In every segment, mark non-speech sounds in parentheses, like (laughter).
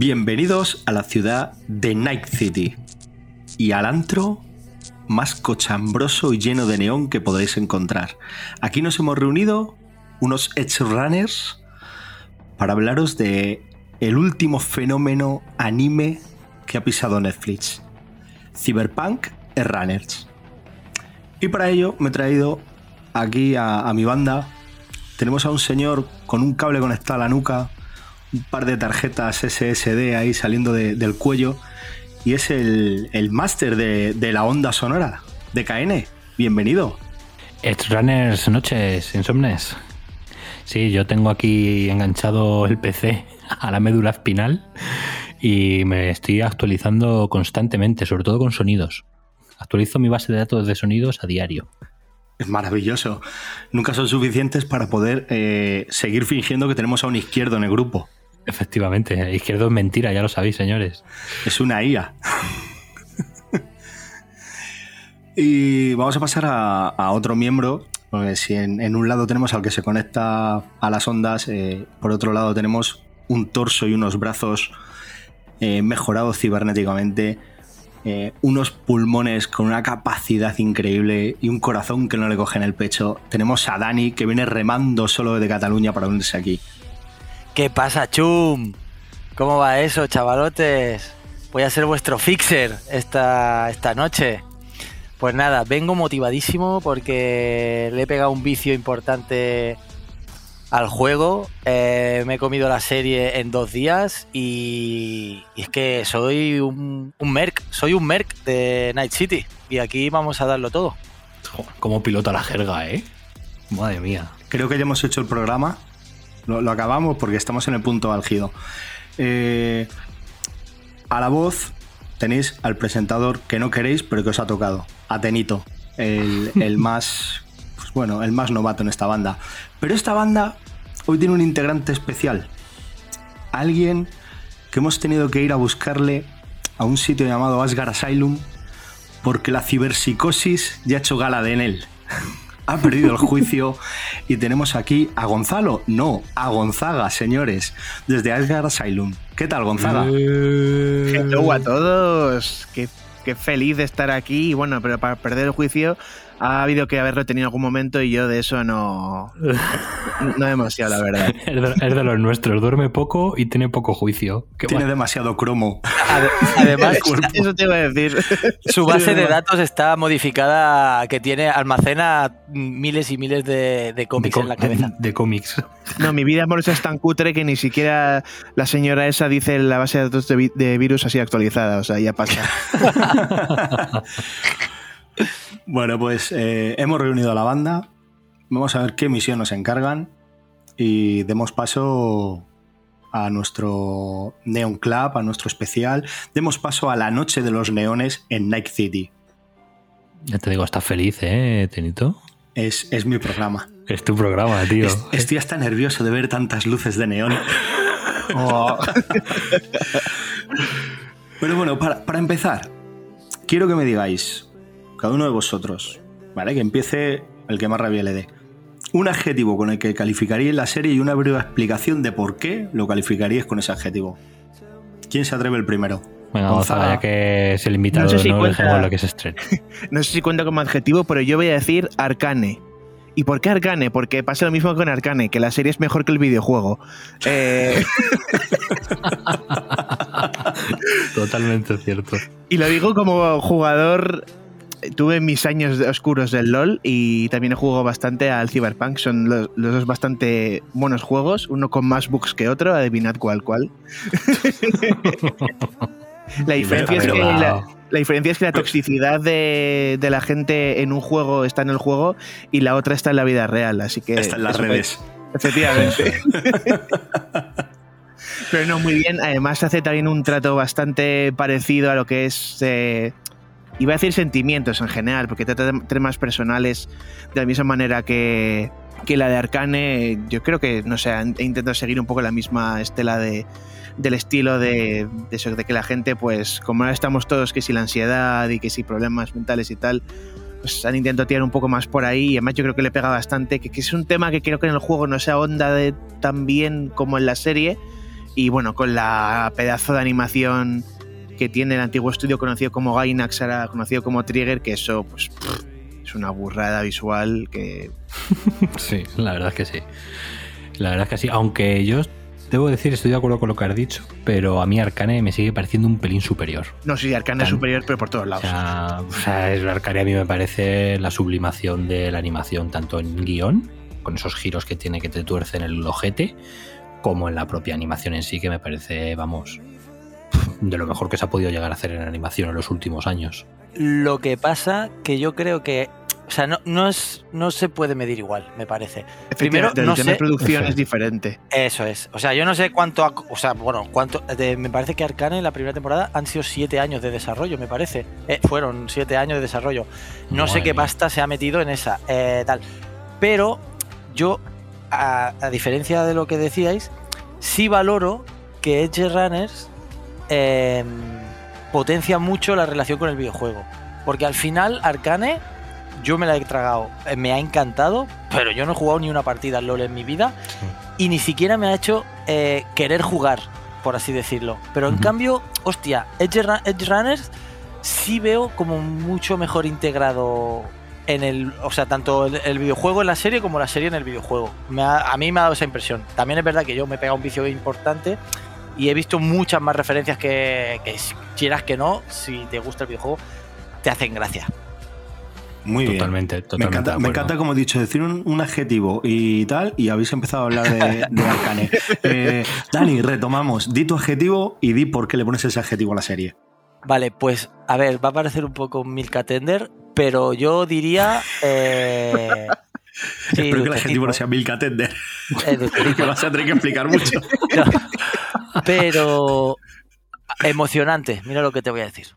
Bienvenidos a la ciudad de Night City y al antro más cochambroso y lleno de neón que podéis encontrar. Aquí nos hemos reunido unos Edge Runners para hablaros de el último fenómeno anime que ha pisado Netflix. Cyberpunk Runners. Y para ello me he traído aquí a mi banda. Tenemos a un señor con un cable conectado a la nuca, un par de tarjetas SSD ahí saliendo de- del cuello. Y es el, el máster de, de la onda sonora de KN. Bienvenido. Runners noches, insomnes. Sí, yo tengo aquí enganchado el PC (laughs) a la médula espinal y me estoy actualizando constantemente, sobre todo con sonidos. Actualizo mi base de datos de sonidos a diario. Es maravilloso. Nunca son suficientes para poder eh, seguir fingiendo que tenemos a un izquierdo en el grupo. Efectivamente, izquierdo es mentira, ya lo sabéis, señores. Es una IA. y vamos a pasar a, otro miembro. Porque si en, en un lado tenemos al que se conecta a las ondas, eh, por otro lado tenemos un torso y unos brazos eh, mejorados cibernéticamente, eh, unos pulmones con una capacidad increíble y un corazón que no le coge en el pecho. Tenemos a Dani que viene remando solo de Cataluña para unirse aquí. ¿Qué pasa, chum? ¿Cómo va eso, chavalotes? Voy a ser vuestro fixer esta, esta noche. Pues nada, vengo motivadísimo porque le he pegado un vicio importante al juego. Eh, me he comido la serie en dos días y, y es que soy un, un merc, soy un merc de Night City y aquí vamos a darlo todo. Cómo pilota la jerga, ¿eh? Madre mía. Creo que ya hemos hecho el programa. Lo, lo acabamos porque estamos en el punto álgido. Eh, a la voz tenéis al presentador que no queréis, pero que os ha tocado. Atenito. El, el (laughs) más. Pues bueno, el más novato en esta banda. Pero esta banda hoy tiene un integrante especial. Alguien que hemos tenido que ir a buscarle a un sitio llamado Asgard Asylum porque la ciberpsicosis ya ha hecho gala de en él. (laughs) ha perdido el juicio y tenemos aquí a Gonzalo, no, a Gonzaga, señores, desde Asgard Asylum. ¿Qué tal, Gonzaga? Hello a todos. Qué, qué feliz de estar aquí. Y bueno, pero para perder el juicio ha habido que haberlo tenido en algún momento y yo de eso no. No demasiado, la verdad. (laughs) Es de, los nuestros, duerme poco y tiene poco juicio. Qué Tiene guay. demasiado cromo. Ade- Además, (laughs) Eso te iba a decir. Su base de datos está modificada, que tiene, almacena miles y miles de, cómics en la cabeza. de- de cómics. No, mi vida amorosa es tan cutre que ni siquiera la señora esa dice la base de datos de, vi- de virus así actualizada. O sea, ya pasa. (laughs) Bueno, pues eh, hemos reunido a la banda. Vamos a ver qué misión nos encargan. y demos paso a nuestro Neon Club, a nuestro especial. Demos paso a la noche de los neones en Night City. Ya te digo, estás feliz, ¿eh, Tenito? Es, es mi programa. Es tu programa, tío. Es- estoy hasta nervioso de ver tantas luces de neón. (laughs) Oh. Pero bueno, para, para empezar, quiero que me digáis, cada uno de vosotros, ¿vale? Que empiece el que más rabia le dé. Un adjetivo con el que calificaríais la serie y una breve explicación de por qué lo calificaríais con ese adjetivo. ¿Quién se atreve el primero? Venga, Gonzaga. Gonzaga, ya que es el invitado, No no, sé si cuenta- dejemos lo que se estrena. (laughs) No sé si cuenta como adjetivo, pero yo voy a decir Arcane. ¿Y por qué Arcane? Porque pasa lo mismo con Arcane, que la serie es mejor que el videojuego. Eh, (laughs) Totalmente cierto. y lo digo como jugador. Tuve mis años oscuros del LOL y también he jugado bastante al Cyberpunk. Son los, los dos bastante buenos juegos, uno con más bugs que otro, adivinad cuál cuál. (laughs) la, diferencia es que la, wow. la diferencia es que la toxicidad de, de la gente en un juego está en el juego y la otra está en la vida real. Así que Está en las es- redes. Efectivamente. (laughs) Pero no, muy bien. Además, hace también un trato bastante parecido a lo que es. eh, iba a decir sentimientos en general, porque trata de temas personales de la misma manera que, que la de Arcane. Yo creo que, no sé, he intentado seguir un poco la misma estela de, del estilo de, de que la gente, pues, como ahora estamos todos, que si la ansiedad y que si problemas mentales y tal, pues han intentado tirar un poco más por ahí y además yo creo que le pega bastante, que, es un tema que creo que en el juego no se ahonda tan bien como en la serie y bueno, con la pedazo de animación que tiene el antiguo estudio conocido como Gainax, ahora conocido como Trigger, que eso pues pff, es una burrada visual que (laughs) Sí, la verdad es que sí. La verdad es que sí. Aunque yo debo decir, estoy de acuerdo con lo que has dicho, pero a mí Arcane me sigue pareciendo un pelín superior. no si Arcane es superior, pero por todos O lados. sea, o sea, es Arcane a mí me parece la sublimación de la animación, tanto en guion, con esos giros que tiene que te tuercen el ojete, como en la propia animación en sí, que me parece, vamos, de lo mejor que se ha podido llegar a hacer en animación en los últimos años. Lo que pasa que yo creo que. O sea, no, no, es, no se puede medir igual, me parece. primero, el no tema sé- de producción es diferente. Eso es. O sea, yo no sé cuánto. ha- o sea, bueno, cuánto. de- me parece que Arcane en la primera temporada han sido siete años de desarrollo, me parece. Eh, fueron siete años de desarrollo. No sé qué mía. pasta se ha metido en esa. eh, tal. Pero yo, a, a diferencia de lo que decíais, sí valoro que Edge Runners eh, potencia mucho la relación con el videojuego. Porque al final, Arcane, yo me la he tragado, eh, me ha encantado, pero yo no he jugado ni una partida al LOL en mi vida y ni siquiera me ha hecho eh, querer jugar, por así decirlo. Pero en cambio, hostia, Edge, Ru- Edge Runners sí veo como mucho mejor integrado en el, o sea, tanto el, el videojuego en la serie como la serie en el videojuego. Me ha- a mí me ha dado esa impresión. También es verdad que yo me he pegado un vicio importante y he visto muchas más referencias que, quieras que no, si te gusta el videojuego, te hacen gracia. Muy bien. Totalmente, Me totalmente. encanta, me encanta, como he dicho, decir un, un adjetivo y tal, y habéis empezado a hablar de, de Arcane. (laughs) Eh, Dani, retomamos. Di tu adjetivo y di por qué le pones ese adjetivo a la serie. Vale, pues a ver, va a parecer un poco Milka Tender, pero yo diría. Eh, (laughs) sí, Espero que el adjetivo no sea Milka Tender, (laughs) que vas a tener que explicar mucho. No, pero emocionante, mira lo que te voy a decir.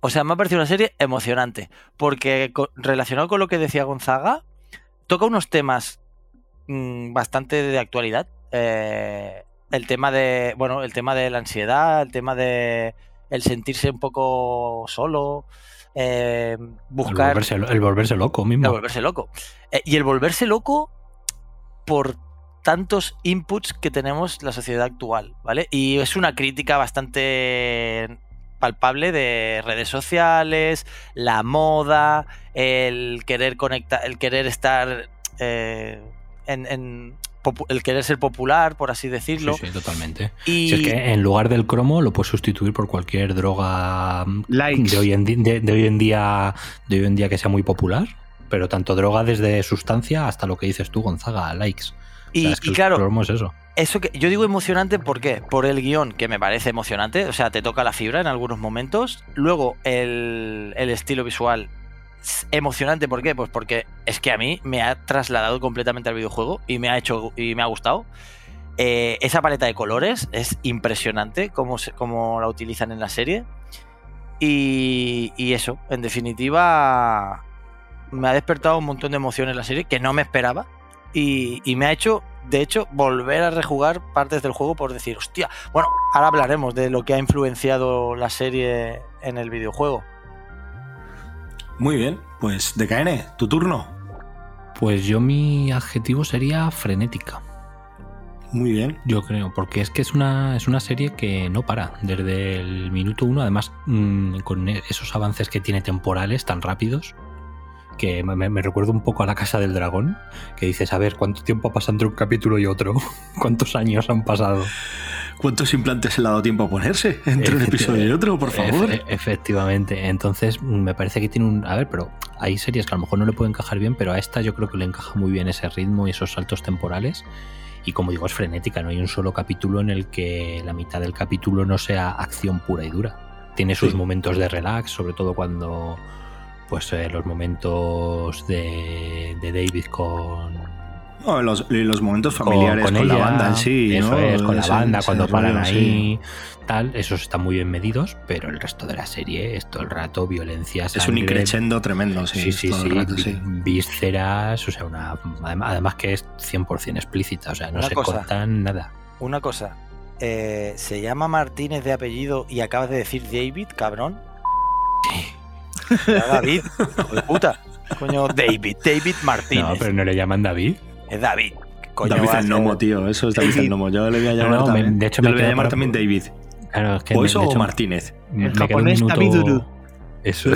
O sea, me ha parecido una serie emocionante, porque relacionado con lo que decía Gonzaga, toca unos temas mm, bastante de actualidad. Eh, el tema de, bueno, el tema de la ansiedad, el tema de el sentirse un poco solo, eh, El buscar volverse, el volverse loco mismo. el volverse loco. Eh, y el volverse loco por tantos inputs que tenemos la sociedad actual, ¿vale? Y es una crítica bastante palpable de redes sociales, la moda, el querer conectar, el querer estar eh, en, el querer ser popular, por así decirlo. Sí, sí, totalmente. Y Si es que en lugar del cromo lo puedes sustituir por cualquier droga mm, Likes. de hoy en, di- de, de hoy en día de hoy en día que sea muy popular, pero tanto droga desde sustancia hasta lo que dices tú, Gonzaga, likes. O y, sea, claro, cromo es eso. Eso que yo digo emocionante, ¿por qué? Por el guion, que me parece emocionante, o sea, te toca la fibra en algunos momentos. Luego, el, el estilo visual emocionante, ¿por qué? Pues porque es que a mí me ha trasladado completamente al videojuego y me ha hecho y me ha gustado. Eh, esa paleta de colores es impresionante cómo, se, cómo la utilizan en la serie. Y, y, eso, en definitiva, me ha despertado un montón de emociones la serie que no me esperaba. Y, y, me ha hecho, de hecho, volver a rejugar partes del juego por decir, hostia, bueno, ahora hablaremos de lo que ha influenciado la serie en el videojuego. Muy bien, pues DKN, tu turno. Pues yo mi adjetivo sería frenética. Muy bien. Yo creo, porque es que es una, es una serie que no para desde el minuto uno, además mmm, con esos avances que tiene temporales tan rápidos, que me, recuerda un poco a la Casa del Dragón, que dices, a ver, ¿cuánto tiempo ha pasado entre un capítulo y otro? (laughs) ¿Cuántos años han pasado? ¿Cuántos implantes se le ha dado tiempo a ponerse entre un episodio y otro, por favor? Efe, efectivamente. Entonces, me parece que tiene un. A ver, pero hay series que a lo mejor no le puede encajar bien, pero a esta yo creo que le encaja muy bien ese ritmo y esos saltos temporales. Y como digo, es frenética, no hay un solo capítulo en el que la mitad del capítulo no sea acción pura y dura. Tiene sus sí. momentos de relax, sobre todo cuando. Pues eh, los momentos de, de David con, no, los, los, momentos familiares con, con, con ella, la banda en sí. Eso ¿no? es, con la banda, cuando paran rollo, ahí, sí. tal, esos están muy bien medidos, pero el resto de la serie es todo el rato violencia. Sangre, es un increchendo tremendo, sí. Sí, sí, sí, rato, sí, Vísceras, o sea, una, además que es 100% explícita, o sea, no una se cosa, cortan nada. Una cosa, eh, ¿se llama Martínez de apellido y acabas de decir David, cabrón? (laughs) David, de puta. Coño, David, David Martínez. No, pero no le llaman David. Es David. Coño, David el Nomo, tío. Eso es David, David. el Nomo. Yo le voy a llamar no, no, también. De hecho, Yo me le voy a llamar para... también David. Claro, es que o me, eso de hecho, o Martínez. Me, el japonés minuto... David Eso. (laughs)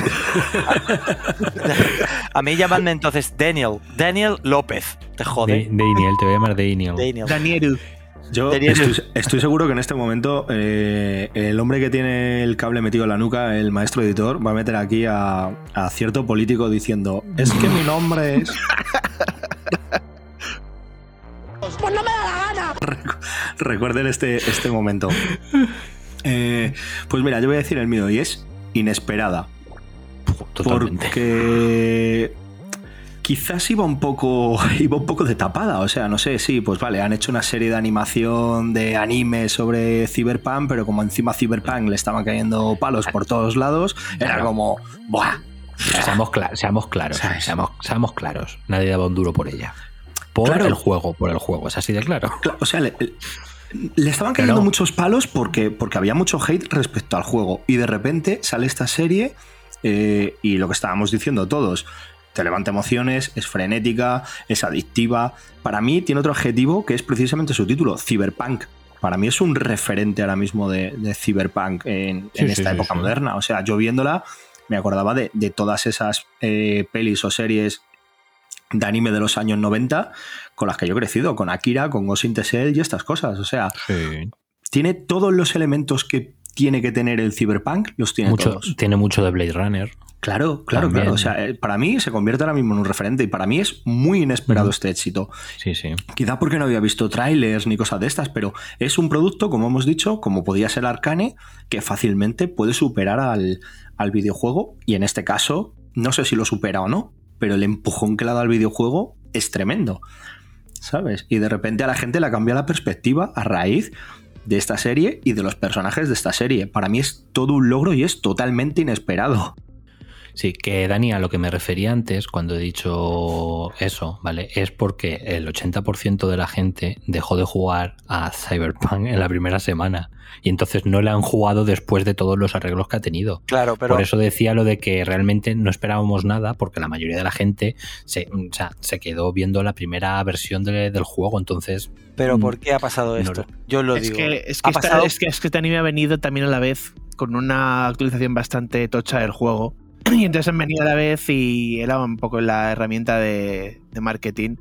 a mí llamadme entonces Daniel. Daniel López. Te jode. De, Daniel, te voy a llamar Daniel. Daniel. Daniel. Yo estoy, estoy, seguro que en este momento eh, el hombre que tiene el cable metido en la nuca, el maestro editor, va a meter aquí a, a cierto político diciendo: Es que mi nombre es. Pues no me da la gana. (laughs) Recuerden este, este momento. Eh, pues mira, yo voy a decir el mío y es inesperada. Totalmente. Porque quizás iba un poco (laughs) iba un poco de tapada, o sea, no sé, sí, pues vale, han hecho una serie de animación de anime sobre Cyberpunk, pero como encima Cyberpunk le estaban cayendo palos por todos lados, era como, ¡buah! Seamos, cl seamos claros, seamos, seamos, claros, nadie daba un duro por ella. Por claro. el juego, por el juego, es así de claro. O sea, le, le estaban cayendo muchos palos porque, porque había mucho hate respecto al juego. Y de repente sale esta serie eh, y lo que estábamos diciendo todos, te levanta emociones, es frenética, es adictiva. Para mí tiene otro adjetivo que es precisamente su título, Cyberpunk. Para mí es un referente ahora mismo de, de Cyberpunk en, sí, en esta sí, época sí, moderna. O sea, yo viéndola me acordaba de, de todas esas eh, pelis o series de anime de los años 90 con las que yo he crecido, con Akira, con Ghost in the Shell y estas cosas. O sea, sí. tiene todos los elementos que tiene que tener el Cyberpunk, los tiene mucho, todos. Tiene mucho de Blade Runner. Claro, claro, También. claro. O sea, eh, para mí se convierte ahora mismo en un referente y para mí es muy inesperado este éxito. Sí, sí. Quizá porque no había visto trailers ni cosas de estas, pero es un producto, como hemos dicho, como podía ser Arcane, que fácilmente puede superar al, al videojuego y en este caso, no sé si lo supera o no, pero el empujón que le ha dado al videojuego es tremendo. ¿Sabes? Y de repente a la gente le cambia la perspectiva a raíz de esta serie y de los personajes de esta serie. Para mí es todo un logro y es totalmente inesperado. Sí, que Dani, a lo que me refería antes cuando he dicho eso, ¿vale? Es porque el 80% de la gente dejó de jugar a Cyberpunk en la primera semana y entonces no le han jugado después de todos los arreglos que ha tenido. Claro, pero... Por eso decía lo de que realmente no esperábamos nada porque la mayoría de la gente se, o sea, se quedó viendo la primera versión de, del juego, entonces... Pero ¿por qué ha pasado esto? No, Yo lo es digo. Que, es, que esta, que, es que este anime ha venido también a la vez con una actualización bastante tocha del juego (clears throat) y entonces han venido a la vez y era un poco la herramienta de, marketing.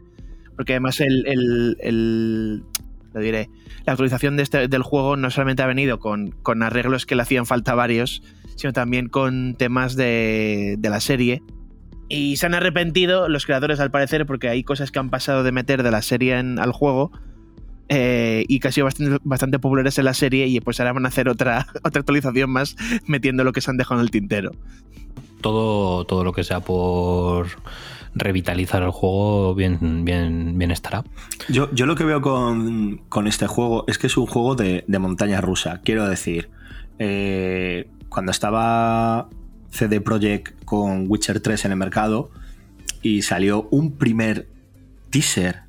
Porque además el, lo diré, la actualización este, del juego no solamente ha venido con, arreglos que le hacían falta varios, sino también con temas de, la serie. Y se han arrepentido los creadores al parecer porque hay cosas que han pasado de meter de la serie al juego eh, y que ha sido bastante, populares en la serie y pues ahora van a hacer otra (laughs) actualización más metiendo lo que se han dejado en el tintero. Todo, todo lo que sea por revitalizar el juego, bien, bien, bien estará. Yo, yo lo que veo con, con este juego es que es un juego de, de montaña rusa. Quiero decir, eh, cuando estaba CD Projekt con Witcher 3 en el mercado y salió un primer teaser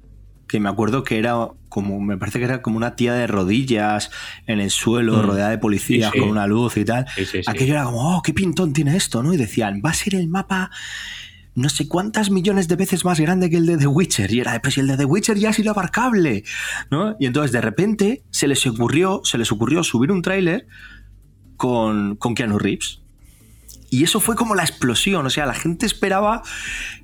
que me acuerdo que era como, me parece que era como una tía de rodillas en el suelo, Mm. rodeada de policías Sí, sí. con una luz y tal. Sí. Aquello era como, oh, qué pintón tiene esto, ¿no? Y decían, va a ser el mapa no sé cuántas millones de veces más grande que el de The Witcher. Y era, pues si el de The Witcher ya es inabarcable, ¿no? Y entonces de repente se les ocurrió, se les ocurrió subir un tráiler con, con Keanu Reeves. Y eso fue como la explosión, o sea, la gente esperaba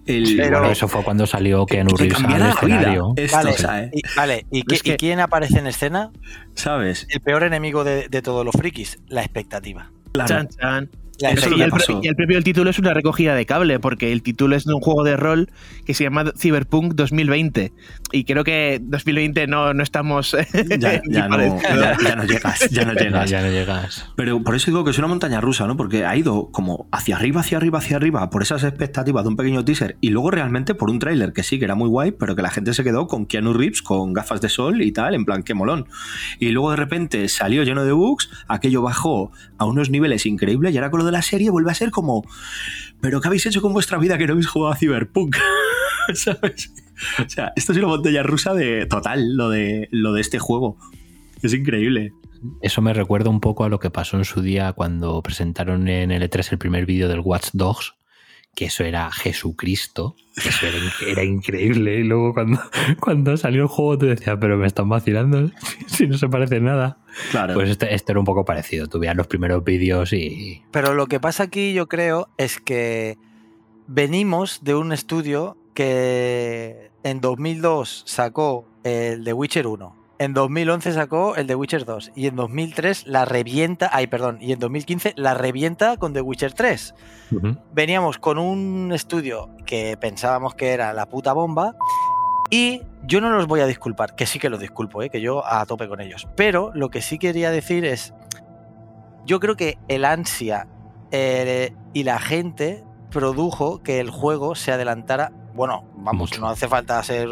el... Pero- Bueno, eso fue cuando salió que Reeves al cambiara la vida. escenario. Esto, Vale, o sea, ¿eh? y, vale, ¿y, qué- Es que- y quién aparece en escena? ¿sabes? El peor enemigo de, de todos los frikis, la expectativa. Claro. Chan, chan. Eso y, el, y el propio título es una recogida de cable, porque el título es de un juego de rol que se llama Cyberpunk 2020. Y creo que 2020 no, no estamos. (laughs) Ya, no, parecido. ya- ya no llegas, ya no (laughs) llegas. ya no llegas. Pero por eso digo que es una montaña rusa, ¿no? Porque ha ido como hacia arriba, hacia arriba, hacia arriba, por esas expectativas de un pequeño teaser y luego realmente por un tráiler que sí, que era muy guay, pero que la gente se quedó con Keanu Reeves, con gafas de sol y tal, en plan, qué molón. Y luego de repente salió lleno de bugs, aquello bajó a unos niveles increíbles y ahora con de la serie vuelve a ser como, ¿pero qué habéis hecho con vuestra vida que no habéis jugado a Cyberpunk? (laughs) ¿Sabes? O sea, esto es una montaña rusa de total, lo de, lo de este juego. Es increíble. Eso me recuerda un poco a lo que pasó en su día cuando presentaron en L3 el primer vídeo del Watch Dogs, que eso era Jesucristo, que eso era, in- era increíble. Y luego cuando, (laughs) cuando salió el juego tú decías, pero me están vacilando, (laughs) si no se parece en nada. Claro. Pues este, este era un poco parecido. Tú veías los primeros vídeos y... Pero lo que pasa aquí, yo creo, es que venimos de un estudio que en 2002 sacó el de Witcher 1, en 2011 sacó el de Witcher 2 y en 2003 la revienta, ay, perdón, y en 2015 la revienta con The Witcher 3. Ujú. Veníamos con un estudio que pensábamos que era la puta bomba y yo no los voy a disculpar, que sí que los disculpo, ¿eh? que yo a tope con ellos. Pero lo que sí quería decir es, yo creo que el ansia eh, y la gente produjo que el juego se adelantara. Bueno, vamos, Mucho. no hace falta ser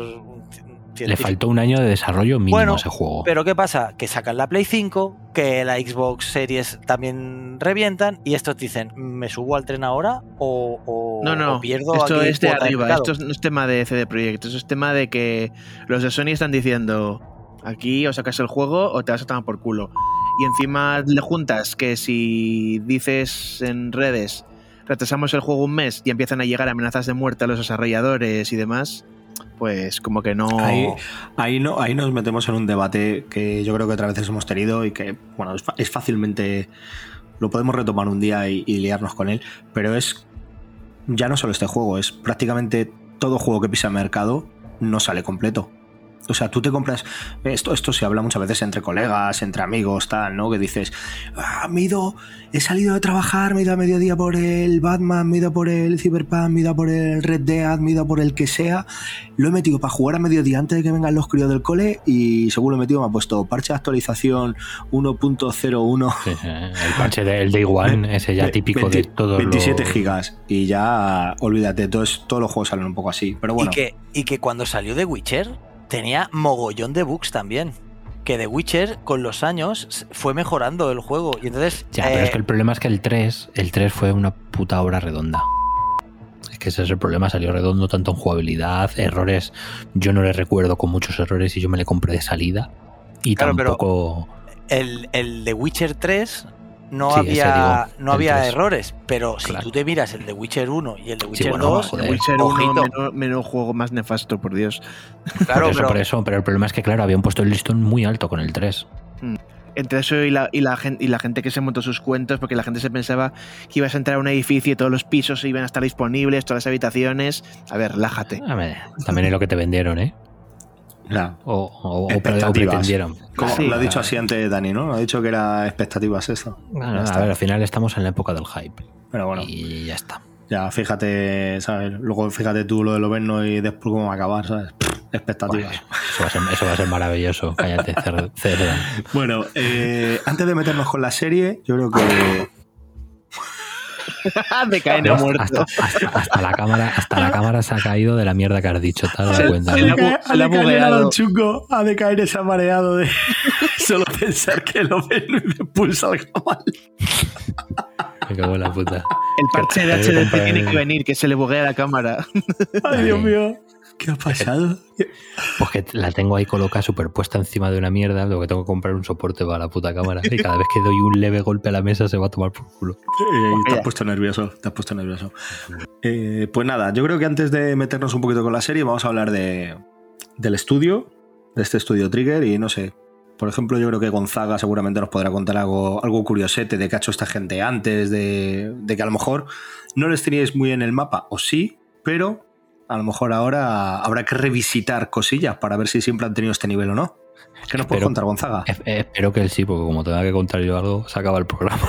Le faltó un año de desarrollo mínimo Bueno, a ese juego. Pero ¿qué pasa? Que sacan la Play 5, que la Xbox Series también revientan y estos dicen, ¿me subo al tren ahora o, o- No, no, o pierdo esto aquí es de arriba. mercado?". Esto no es tema de CD Projekt, esto es tema de que los de Sony están diciendo aquí o sacas el juego o te vas a tomar por culo. Y encima le juntas que si dices en redes retrasamos el juego un mes y empiezan a llegar amenazas de muerte a los desarrolladores y demás, pues como que no... Ahí, no, ahí nos metemos en un debate que yo creo que otras veces hemos tenido y que, bueno, es, fácilmente. Lo podemos retomar un día y, y liarnos con él, pero es. Ya no solo este juego, es prácticamente todo juego que pisa el mercado no sale completo. O sea, tú te compras. Esto, esto se habla muchas veces entre colegas, entre amigos, tal, ¿no? Que dices, "Ah, me he ido, he salido de trabajar, me he ido a mediodía por el Batman, me he ido por el Cyberpunk, me he ido por el Red Dead, me he ido por el que sea. Lo he metido para jugar a mediodía antes de que vengan los críos del cole y según lo he metido me ha puesto parche de actualización 1.01. Sí, sí, el parche del Day One, ese ya típico de 20 todos 27 los... gigas y ya olvídate, todos, todos los juegos salen un poco así. Pero bueno, Y, que, y que cuando salió The Witcher tenía mogollón de bugs también. Que The Witcher con los años fue mejorando el juego. Y entonces. Ya, pero es eh, que el problema es que el 3, el 3 fue una puta obra redonda. Es que ese es el problema, salió redondo tanto en jugabilidad, errores. Yo no le recuerdo con muchos errores y yo me le compré de salida. Y Claro, pero- tampoco. el, el The Witcher 3 no Sí, había, digo, no el había 3. errores. Pero si tú te miras el The Witcher 1 y el The Witcher bueno, 2, joder. The Witcher 1, ojito. menudo, menudo juego más nefasto, por Dios. claro, por (laughs) eso, pero- por eso, pero el problema es que, claro, habían puesto el listón muy alto con el 3. Entre eso y la, y, la gente, y la gente que se montó sus cuentos, porque la gente se pensaba que ibas a entrar a un edificio y todos los pisos iban a estar disponibles, todas las habitaciones. A ver, relájate. A ver, También es lo que te vendieron, ¿eh? O, o- pre- o Expectativas. pretendieron. como Sí, lo ha dicho claro. así antes Dani, ¿no? Ha dicho que era expectativas esto. Bueno, a ver, al final estamos en la época del hype. Pero bueno, Y ya está. ya fíjate, ¿sabes? Luego fíjate tú lo de Loberno y después cómo va a acabar, ¿sabes? Expectativas. Bueno, eso, va a ser, eso va a ser maravilloso. Cállate, cer- cerda. (laughs) Bueno, eh, antes de meternos con la serie, yo creo que. (laughs) de caen Hasta, muerto. hasta- hasta la cámara, hasta la cámara se ha caído de la mierda que has dicho, te has dado Se- cuenta. se ¿no? le ha bu- se le ha bugueado. chungo, ha de caer ese mareado de (laughs) solo pensar que lo ven y después salga mal. Me cago en la puta. El parche de comprar tiene el- que venir, que se le buguea la cámara. Ay, Dios mío. ¿Qué ha pasado? Pues que la tengo ahí colocada superpuesta encima de una mierda, lo que tengo que comprar un soporte para la puta cámara. Y cada vez que doy un leve golpe a la mesa se va a tomar por culo. Eh, te has puesto nervioso, te has puesto nervioso. Eh, pues nada, yo creo que antes de meternos un poquito con la serie, vamos a hablar de, del estudio, de este estudio Trigger, y no sé. Por ejemplo, yo creo que Gonzaga seguramente nos podrá contar algo, algo curiosete de qué ha hecho esta gente antes, de, de que a lo mejor no les teníais muy en el mapa, o sí, pero a lo mejor ahora habrá que revisitar cosillas para ver si siempre han tenido este nivel o no. ¿Qué nos puedes contar, Gonzaga? Eh, espero que él sí, porque como tenga que contar yo algo, se acaba el programa. (laughs)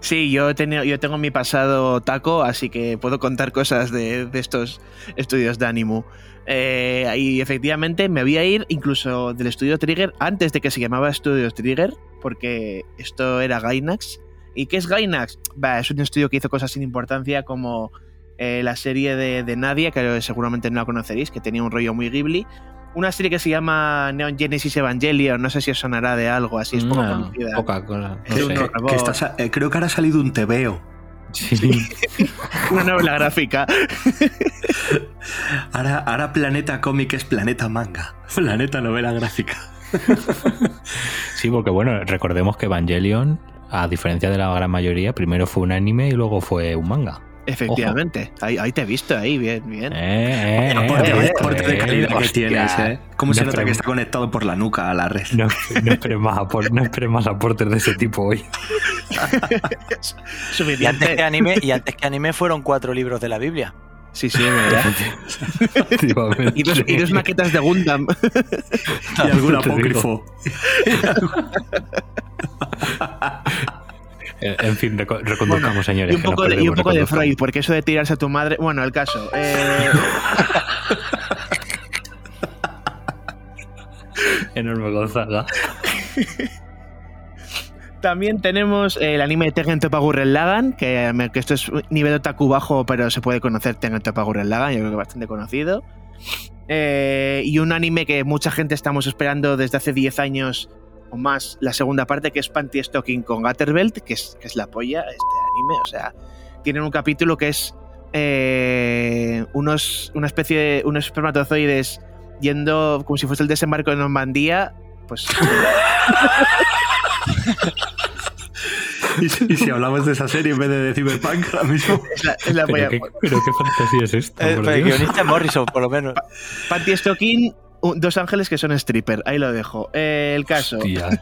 Sí, yo, he tenido, yo tengo mi pasado taco, así que puedo contar cosas de, de estos estudios de Animu. Eh, y efectivamente me voy a ir incluso del estudio Trigger antes de que se llamaba Estudios Trigger, porque esto era Gainax. ¿Y qué es Gainax? Bah, es un estudio que hizo cosas sin importancia como eh, la serie de, de Nadia, que seguramente no la conoceréis, que tenía un rollo muy Ghibli. Una serie que se llama Neon Genesis Evangelion, no sé si os sonará de algo así, es poco conocida. poca cosa. No Creo que- Que está sa- eh, creo que ahora ha salido un TVO. Sí. (laughs) Una novela gráfica. (laughs) Ahora, ahora Planeta Cómic es Planeta Manga. Planeta Novela Gráfica. (laughs) Sí, porque bueno, recordemos que Evangelion, a diferencia de la gran mayoría, primero fue un anime y luego fue un manga. Efectivamente, ahí, ahí te he visto, ahí, bien, bien. Eh, eh, Aporte, eh, aporte de eh, calidad que hostia. tienes, ¿eh? ¿Cómo se No nota que está conectado por la nuca a la red? No, no esperes más, apor- no esperes más aportes de ese tipo hoy. (laughs) Y antes que anime, y antes que anime fueron cuatro libros de la Biblia. Sí, sí, verdad. (laughs) Y dos, y dos maquetas de Gundam. Y algún (laughs) apócrifo. Eh, En fin, reco- reconduzcamos, señores. un que nos poco, de, y un poco de. Freud, porque eso de tirarse a tu madre. Bueno, el caso. eh, (laughs) Enorme Gonzaga. también tenemos el anime de Tengen Toppa Gurren Lagann, que, esto es nivel otaku bajo, pero se puede conocer Tengen Toppa Gurren Lagann, yo creo que bastante conocido. Eh, y un anime que mucha gente estamos esperando desde hace 10 años o más, la segunda parte, que es Panty Stocking con Gatterbelt, que es, que es la polla este anime. O sea, tienen un capítulo que es eh, unos, una especie de unos espermatozoides yendo como si fuese el desembarco de Normandía, pues (laughs) ¿Y si, y si hablamos de esa serie en vez de de Cyberpunk ahora mismo? es la, es la polla. ¿Pero qué, pero qué fantasía es esta? Eh, por pero el guionista Morrison, por lo menos. Panty Stocking, dos ángeles que son stripper, ahí lo dejo. Eh, el caso. Hostia. (laughs)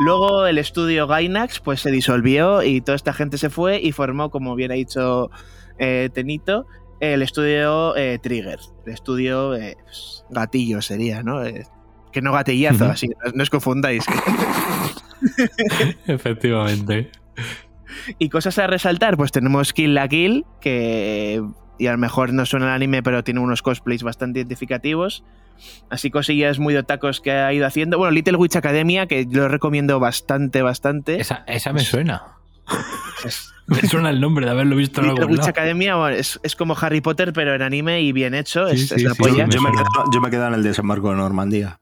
Luego el estudio Gainax pues se disolvió y toda esta gente se fue y formó, como bien ha dicho eh, Tenito, el estudio eh, Trigger. El estudio eh, pues, gatillo sería, ¿no? Que no gatillazo, así que no, no os confundáis. (laughs) Efectivamente. (laughs) y cosas a resaltar, pues tenemos Kill la Kill, que y a lo mejor no suena el anime, pero tiene unos cosplays bastante identificativos. Así cosillas muy de tacos que ha ido haciendo. Bueno, Little Witch Academia, que lo recomiendo bastante, bastante. Esa, esa me suena. (laughs) Me suena el nombre de haberlo visto en Little algún Witch lado. Academia bueno, es, es como Harry Potter, pero en anime y bien hecho. Sí, es, sí, es la sí, polla. me Yo me, he suena. quedado, yo me he quedado en el desembarco de Normandía.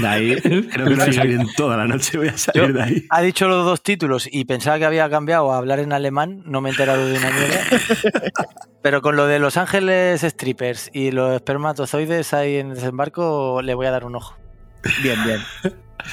De ahí, creo que no voy a salir en toda la noche, voy a salir Yo- de ahí. Ha dicho los dos títulos y pensaba que había cambiado a hablar en alemán, no me he enterado de una mierda. (laughs) Pero con lo de Los Ángeles Strippers y los espermatozoides ahí en desembarco, le voy a dar un ojo. Bien, bien.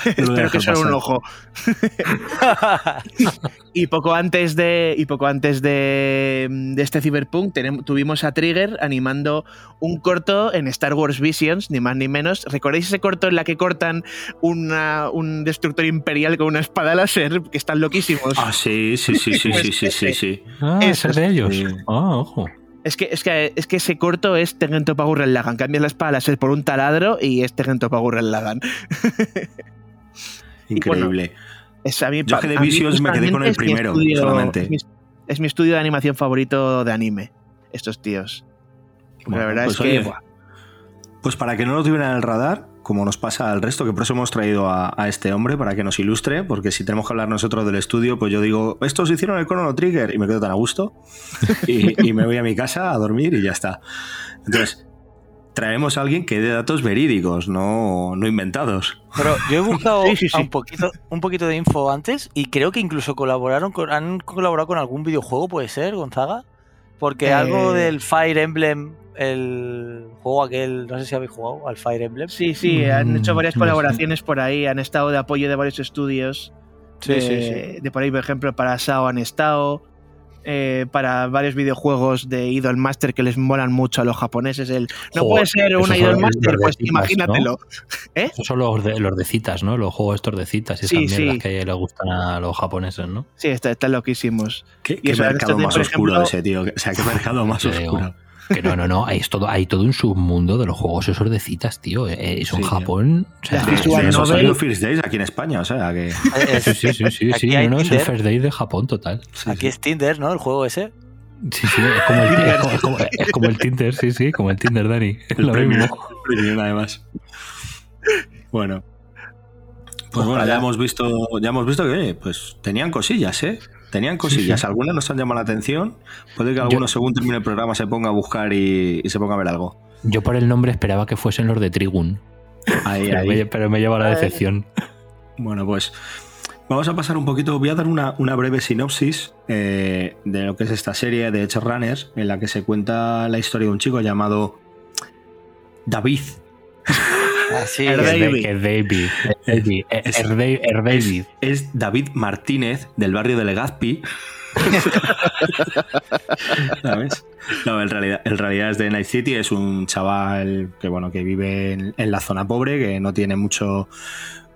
Espero que sea un ojo. (laughs) y poco antes de y poco antes de, de este Cyberpunk tenemos, tuvimos a Trigger animando un corto en Star Wars Visions, ni más ni menos. ¿Recordáis ese corto en la que cortan un destructor imperial con una espada láser que están loquísimos? Ah, sí, sí, sí, sí, sí, sí, sí, sí. (laughs) Ah, es de ellos. Ah, ojo. Es que, es que, es que ese corto es Tengen Topagurren Lagan. Cambias la espada láser por un taladro y es Tengen Topagurren Lagan. (laughs) Increíble. Es a mí, Yo que de Visions me quedé con el primero, estudio- solamente. Es mi, es mi estudio de animación favorito de anime, estos tíos. Bueno, la verdad pues es que. oye, Pues para que no lo tuvieran en el radar, como nos pasa al resto, que por eso hemos traído a, a este hombre para que nos ilustre, porque si tenemos que hablar nosotros del estudio, pues yo digo, estos hicieron el Chrono Trigger y me quedo tan a gusto y, y me voy a mi casa a dormir y ya está. Entonces, traemos a alguien que dé datos verídicos, no, no inventados. Pero yo he (laughs) buscado Sí, sí, sí. Un, poquito, un poquito de info antes y creo que incluso colaboraron con, han colaborado con algún videojuego, puede ser, Gonzaga. Porque Eh. algo del Fire Emblem, el juego aquel, no sé si habéis jugado al Fire Emblem. Sí, sí, han Mm, hecho varias no sé. colaboraciones por ahí, han estado de apoyo de varios estudios. Sí, de, sí, sí. de por ahí, por ejemplo, para SAO han estado. Eh, para varios videojuegos de Idol Master que les molan mucho a los japoneses. El, no Joder, puede ser son Idol Master, pues citas, imagínatelo. ¿Eh? Esos son los de, los de citas, ¿no? Los juegos estos de citas y Sí, esas mierdas sí. que les gustan a los japoneses, ¿no? Sí, está- están loquísimos. ¿Qué, Y qué eso, mercado de, más oscuro ejemplo- ese, tío? O sea, qué (laughs) mercado más oscuro. Que no, no, no. Hay todo, hay todo un submundo de los juegos esos de citas, tío. Eh, Eso en Sí, tío. Japón. O sea, Sí, sí, ha novel- salido First Days aquí en España, o sea, que... Eh, (laughs) Sí, sí, sí, sí, sí. No, no, es el Tinder. First Day de Japón total. sí, Aquí sí. es Tinder, ¿no? El juego ese. Sí, sí, es como el, es como, es como- es como el Tinder, sí, sí, como el Tinder, Dani. El lo premium, mismo. el premium, además. Bueno. Pues bueno, ya hemos visto, ya hemos visto que oye, pues tenían cosillas, ¿eh? Tenían cosillas. Algunas nos han llamado la atención. Puede que algunos, según termine el programa, se ponga a buscar y, y se ponga a ver algo. Yo por el nombre esperaba que fuesen los de Trigun. Ahí, Pero ahí. me, pero me lleva la decepción. Bueno, pues vamos a pasar un poquito. Voy a dar una, una breve sinopsis eh, de lo que es esta serie de Edge Runners, en la que se cuenta la historia de un chico llamado David. (laughs) Así es David. es David. es David. Es Martínez, del barrio de Legazpi. (laughs) ¿Sabes? No, en realidad, en realidad es de Night City, es un chaval que bueno, que vive en, en la zona pobre, que no tiene mucho,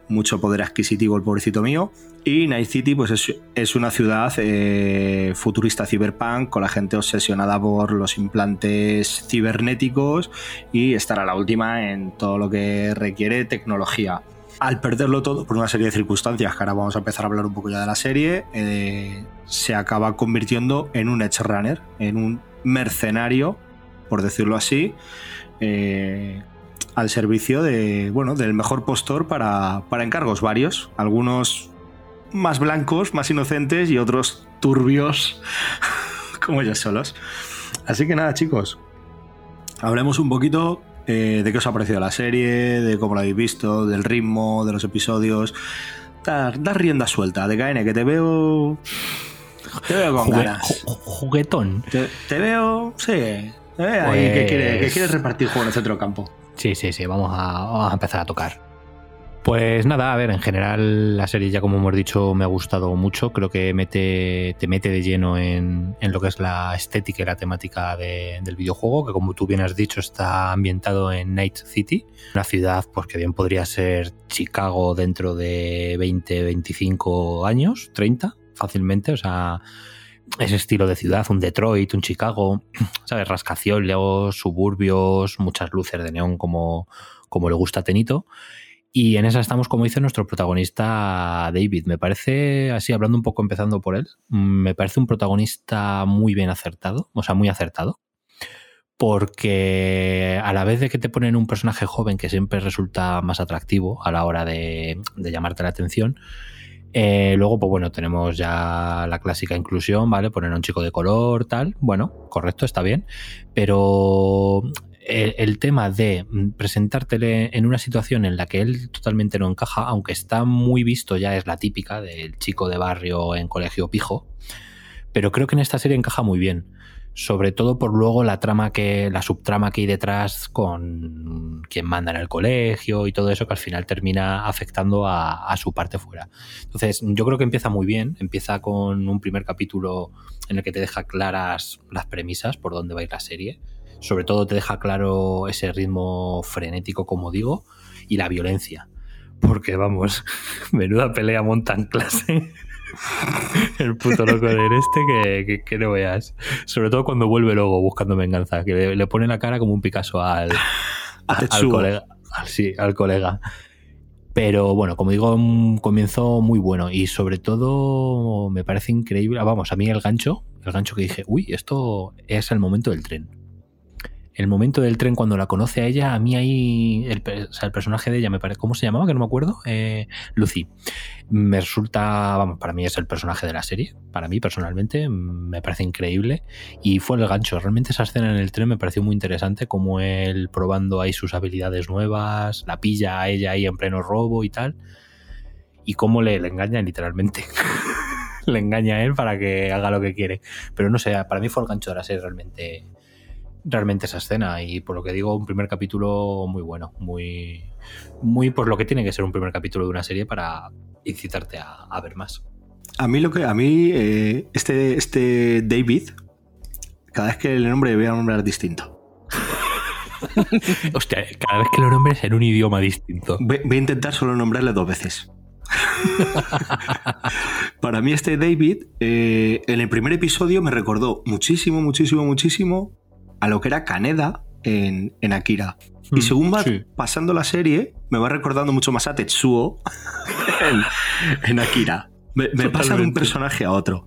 mucho poder adquisitivo el pobrecito mío. Y Night City, pues es, es una ciudad eh, futurista cyberpunk, con la gente obsesionada por los implantes cibernéticos y estar a la última en todo lo que requiere tecnología. Al perderlo todo por una serie de circunstancias, que ahora vamos a empezar a hablar un poco ya de la serie, eh, se acaba convirtiendo en un edge runner, en un mercenario, por decirlo así, eh, al servicio de, bueno, del mejor postor para, para encargos varios, algunos más blancos, más inocentes y otros turbios (laughs) como ellos solos. Así que nada, chicos, hablemos un poquito eh, de qué os ha parecido la serie, de cómo la habéis visto, del ritmo, de los episodios. Dar, dar rienda suelta, de KN, que te veo. Te veo con Jugue- ganas. ju- juguetón. Te, te veo, sí. Te veo ahí que Pues- quiere- que quieres repartir juego en el centro campo. Sí, sí, sí, vamos a, empezar a tocar. Pues nada, a ver, en general la serie ya como hemos dicho me ha gustado mucho, creo que mete, te mete de lleno en, en lo que es la estética y la temática de- del videojuego, que como tú bien has dicho está ambientado en Night City, una ciudad pues que bien podría ser Chicago dentro de 20, 25 años, 30 fácilmente, o sea, ese estilo de ciudad, un Detroit, un Chicago, (clears throat) ¿sabes? Rascacielos, suburbios, muchas luces de neón como, como le gusta a Tenito. Y en esa estamos, como dice nuestro protagonista David. Me parece, así hablando un poco, empezando por él, mm, me parece un protagonista muy bien acertado, o sea, muy acertado. Porque a la vez de que te ponen un personaje joven que siempre resulta más atractivo a la hora de, de llamarte la atención, eh, luego, pues bueno, tenemos ya la clásica inclusión, ¿vale? Poner a un chico de color, tal. Bueno, correcto, está bien. Pero el, el tema de presentártele en una situación en la que él totalmente no encaja, aunque está muy visto, ya es la típica del chico de barrio en colegio pijo. Pero creo que en esta serie encaja muy bien. Sobre todo por luego la trama que, la subtrama que hay detrás con quien manda en el colegio y todo eso que al final termina afectando a, a su parte fuera. Entonces, yo creo que empieza muy bien. Empieza con un primer capítulo en el que te deja claras las premisas por dónde va a ir la serie. Sobre todo te deja claro ese ritmo frenético, como digo, y la violencia. Porque vamos, (laughs) menuda pelea montan clase. (laughs) El puto loco del este que, que, que no veas. Sobre todo cuando vuelve luego buscando venganza, que le, le pone la cara como un Picasso al, A al colega. al- sí, al colega. Pero bueno, como digo, un comienzo muy bueno y sobre todo me parece increíble. Vamos, a mí el gancho, el gancho que dije, uy, esto es el momento del tren. El momento del tren cuando la conoce a ella, a mí ahí, el, o sea, el personaje de ella, me parece, ¿cómo se llamaba? Que no me acuerdo. Eh, Lucy. Me resulta, vamos, para mí es el personaje de la serie. Para mí, personalmente, me parece increíble. Y fue el gancho. Realmente esa escena en el tren me pareció muy interesante, como él probando ahí sus habilidades nuevas, la pilla a ella ahí en pleno robo y tal. Y cómo le, le engaña literalmente. (laughs) le engaña a él para que haga lo que quiere. Pero no sé, para mí fue el gancho de la serie realmente realmente esa escena y por lo que digo un primer capítulo muy bueno muy muy por lo que tiene que ser un primer capítulo de una serie para incitarte a, ver más a mí lo que a mí eh, este este David cada vez que el nombre voy a nombrar distinto (laughs) Hostia, cada vez que lo nombres en un idioma distinto. Voy, a intentar solo nombrarle dos veces. (laughs) Para mí este David, eh, en el primer episodio me recordó muchísimo, muchísimo, muchísimo a lo que era Kaneda en, Akira. y hmm, según va pasando la serie, me va recordando mucho más a Tetsuo (laughs) en, Akira. Me, pasa de un personaje a otro.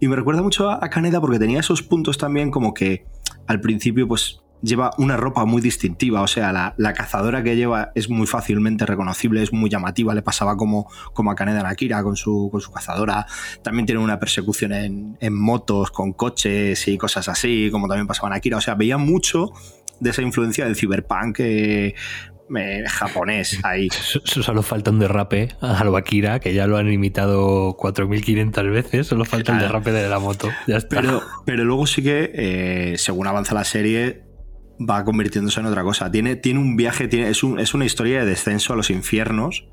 Y me recuerda mucho a, Kaneda porque tenía esos puntos también como que al principio pues lleva una ropa muy distintiva, o sea, la, cazadora que lleva es muy fácilmente reconocible, es muy llamativa, le pasaba como, como a Kaneda Nakira con su, con su cazadora, también tiene una persecución en, motos, con coches y cosas así, como también pasaba en Akira, o sea, veía mucho de esa influencia del cyberpunk eh, japonés ahí. (laughs) Solo falta un derrape a lo Akira, que ya lo han imitado 4.500 veces, solo falta el derrape de la moto. Ya está. Pero, pero luego sí que, eh, según avanza la serie, va convirtiéndose en otra cosa. Tiene, tiene un viaje, tiene, es, es, una historia de descenso a los infiernos,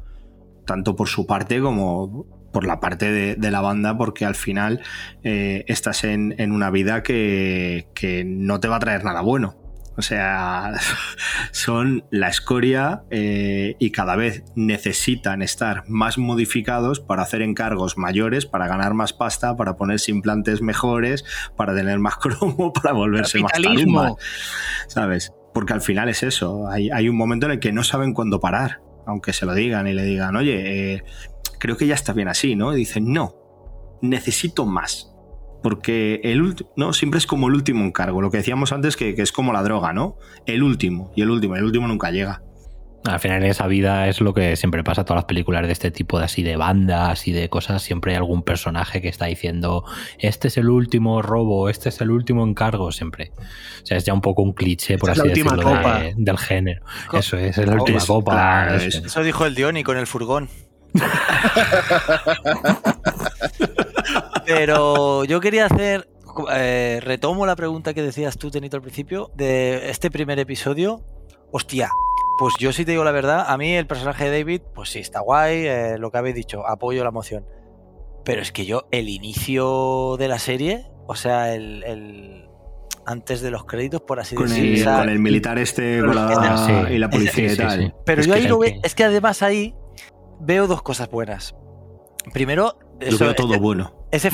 tanto por su parte como por la parte de, la banda, porque al final eh, estás en, en, una vida que, que no te va a traer nada bueno. O sea, (laughs) son la escoria eh, y cada vez necesitan estar más modificados para hacer encargos mayores, para ganar más pasta, para ponerse implantes mejores, para tener más (laughs) cromo, para volverse más taluma, ¿Sabes? Porque al final es eso. Hay, un momento en el que no saben cuándo parar, aunque se lo digan y le digan, oye, eh, creo que ya está bien así, ¿no? Y dicen, no, necesito más porque el no siempre es como el último encargo, lo que decíamos antes que, es como la droga, ¿no? El último, y el último, el último nunca llega. Al final en esa vida es lo que siempre pasa a todas las películas de este tipo de así de bandas y de cosas, siempre hay algún personaje que está diciendo este es el último robo, este es el último encargo, siempre. O sea, es ya un poco un cliché, por así decirlo, del género. Eso es, es la última copa. eso. dijo el Dioni con el furgón. (laughs) Pero yo quería hacer. Eh, retomo la pregunta que decías tú, Tenito, al principio, de este primer episodio. Hostia, pues yo sí te digo la verdad, a mí el personaje de David, pues sí, está guay, eh, lo que habéis dicho, apoyo la emoción. Pero es que yo, el inicio de la serie, o sea, el, antes de los créditos, por así decirlo. con el militar este con la, y la policía y tal. Pero yo ahí lo veo, es que además ahí veo dos cosas buenas. Primero, eso, todo bueno. Ese,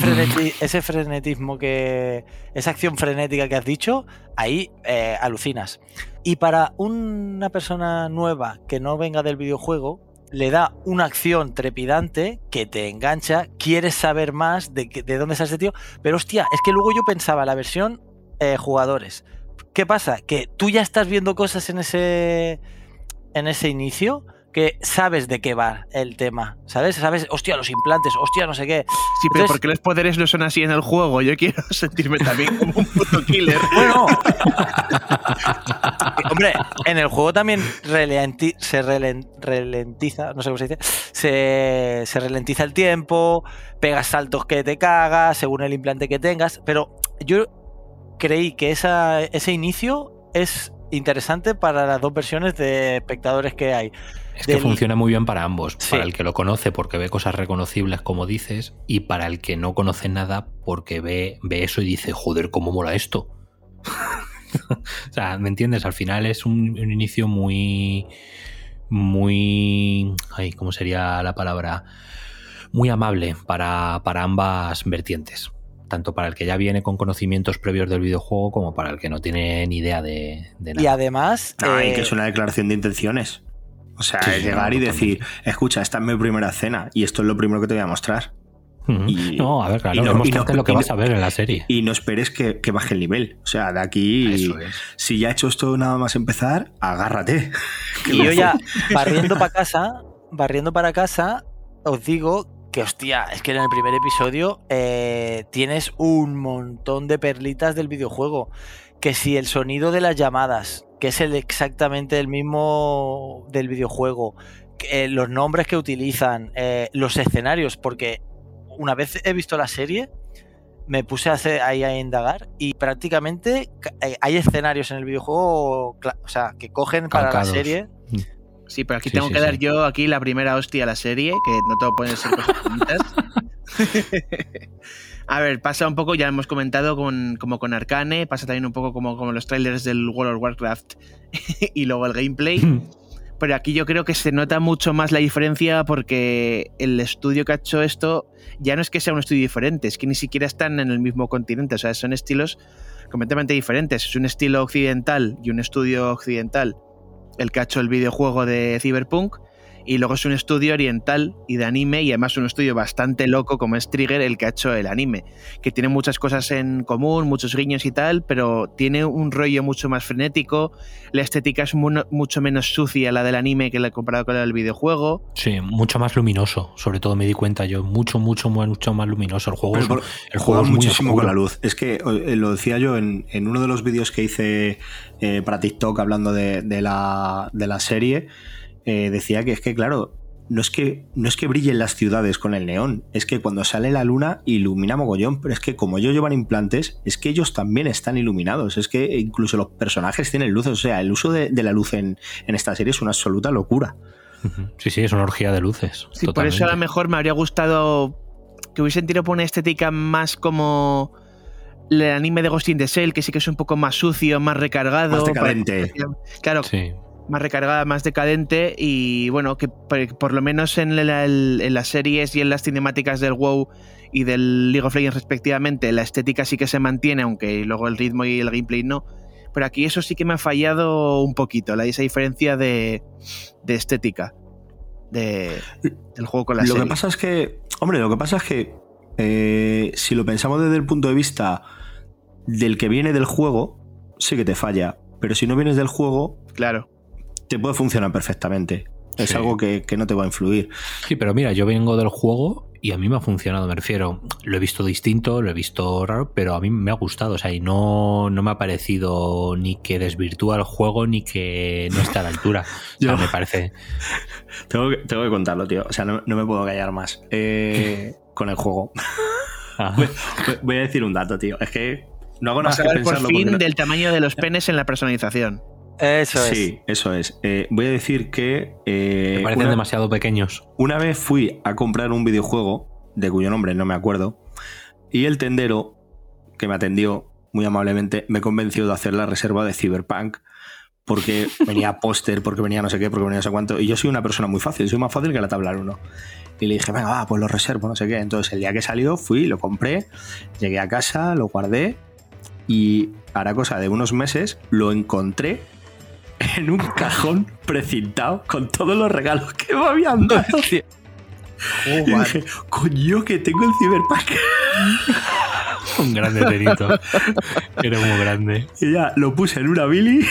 frenetismo que. Esa acción frenética que has dicho, ahí eh, alucinas. Y para una persona nueva que no venga del videojuego, le da una acción trepidante que te engancha, quieres saber más de, de dónde está ese tío. Pero hostia, es que luego yo pensaba la versión eh, jugadores. ¿Qué pasa? Que tú ya estás viendo cosas en ese. en ese inicio que sabes de qué va el tema, ¿sabes? Sabes, hostia, los implantes, hostia, no sé qué. Sí, pero porque los poderes no son así en el juego. Yo quiero (laughs) sentirme también como un puto killer. (laughs) Bueno. (laughs) Hombre, en el juego también se ralentiza, no sé cómo se dice, se, se ralentiza el tiempo, pegas saltos que te cagas según el implante que tengas, pero yo creí que esa, ese inicio es interesante para las dos versiones de espectadores que hay. Es que funciona muy bien para ambos. Para el que lo conoce porque ve cosas reconocibles, como dices, y para el que no conoce nada porque ve, ve eso y dice, joder, ¿cómo mola esto? (laughs) o sea, ¿me entiendes? Al final es un, inicio muy. Muy. Ay, ¿Cómo sería la palabra? Muy amable para, para ambas vertientes tanto para el que ya viene con conocimientos previos del videojuego como para el que no tiene ni idea de, nada. Y además... que es una declaración de intenciones. O sea, llegar y decir, escucha, esta es mi primera cena y esto es lo primero que te voy a mostrar. Y- no, a ver, claro, y no- y no- lo que y no- vas a ver en la serie. Y no esperes que, que baje el nivel. O sea, de aquí, Eso es. si ya ha hecho esto nada más empezar, agárrate. (laughs) Y yo ya, barriendo para casa, barriendo para casa, os digo que, hostia, es que en el primer episodio eh, tienes un montón de perlitas del videojuego. Que si el sonido de las llamadas, que es el exactamente el mismo del videojuego, eh, los nombres que utilizan, eh, los escenarios, porque una vez he visto la serie, me puse a hacer, ahí a indagar y prácticamente ca- hay escenarios en el videojuego, o sea, que cogen para Calcados. la serie. Sí, pero aquí Sí, tengo sí, que dar yo aquí la primera hostia a la serie, que no todo pueden ser cosas bonitas. (laughs) a ver, pasa un poco, ya hemos comentado con, como con Arcane, pasa también un poco como, como los trailers del World of Warcraft (laughs) y luego el gameplay. (laughs) Pero aquí yo creo que se nota mucho más la diferencia porque el estudio que ha hecho esto ya no es que sea un estudio diferente, es que ni siquiera están en el mismo continente, o sea, son estilos completamente diferentes. Es un estilo occidental y un estudio occidental el que ha hecho el videojuego de Cyberpunk. Y luego es un estudio oriental y de anime, y además un estudio bastante loco como es Trigger, el que ha hecho el anime, que tiene muchas cosas en común, muchos guiños y tal, pero tiene un rollo mucho más frenético. La estética es mu- mucho menos sucia la del anime que la comparado con la del videojuego. Sí, mucho más luminoso, sobre todo me di cuenta yo, mucho, mucho, mucho más luminoso. El juego, Pero es, por- el juego es muy muchísimo oscuro. con la luz. Es que eh, lo decía yo en, en uno de los vídeos que hice eh, para TikTok hablando de, de la, de la serie. Eh, decía que es que, claro, no es que, no es que brillen las ciudades con el neón, es que cuando sale la luna ilumina mogollón, pero es que como ellos llevan implantes, es que ellos también están iluminados, es que incluso los personajes tienen luces, o sea, el uso de, de la luz en, en esta serie es una absoluta locura. Sí, sí, es una orgía de luces. Sí, por eso a lo mejor me habría gustado que hubiesen tirado por una estética más como el anime de Ghost in the Shell, que sí que es un poco más sucio, más recargado. Más decadente. Claro, Sí. Más recargada, más decadente y bueno, que por, por lo menos en, la- el- en las series y en las cinemáticas del WoW y del League of Legends respectivamente, la estética sí que se mantiene, aunque luego el ritmo y el gameplay no. Pero aquí eso sí que me ha fallado un poquito, la, esa diferencia de, de estética de, del juego con la lo serie. que pasa es que, hombre, lo que pasa es que eh, si lo pensamos desde el punto de vista del que viene del juego, sí que te falla. Pero si no vienes del juego, Claro. Te puede funcionar perfectamente. Es Sí. algo que, que no te va a influir. Sí, pero mira, yo vengo del juego y a mí me ha funcionado, me refiero. Lo he visto distinto, lo he visto raro, pero a mí me ha gustado. O sea, y no, no me ha parecido ni que desvirtúa el juego ni que no está a la altura. (laughs) O sea, Yo- me parece. (laughs) Tengo que, tengo que contarlo, tío. O sea, no, no me puedo callar más eh, (laughs) con el juego. Ajá. Voy, voy a decir un dato, tío. Es que no hago nada Vamos a que hablar por pensarlo. fin no- del tamaño de los penes en la personalización. Eso es. Sí, eso es. Eh, voy a decir que. eh, me parecen una- demasiado pequeños. Una vez fui a comprar un videojuego, de cuyo nombre no me acuerdo, y el tendero, que me atendió muy amablemente, me convenció de hacer la reserva de Cyberpunk, porque (laughs) venía póster, porque venía no sé qué, porque venía no sé cuánto, y yo soy una persona muy fácil, soy más fácil que la tabla 1. Y le dije, venga, va, pues lo reservo, no sé qué. Entonces el día que salió fui, lo compré, llegué a casa, lo guardé, y hará cosa de unos meses lo encontré (laughs) en un cajón precintado con todos los regalos que me habían dado. (laughs) Y dije, coño, que tengo el Cyberpunk. (laughs) Un grande tenito. Era muy grande. Y ya lo puse en una Billy,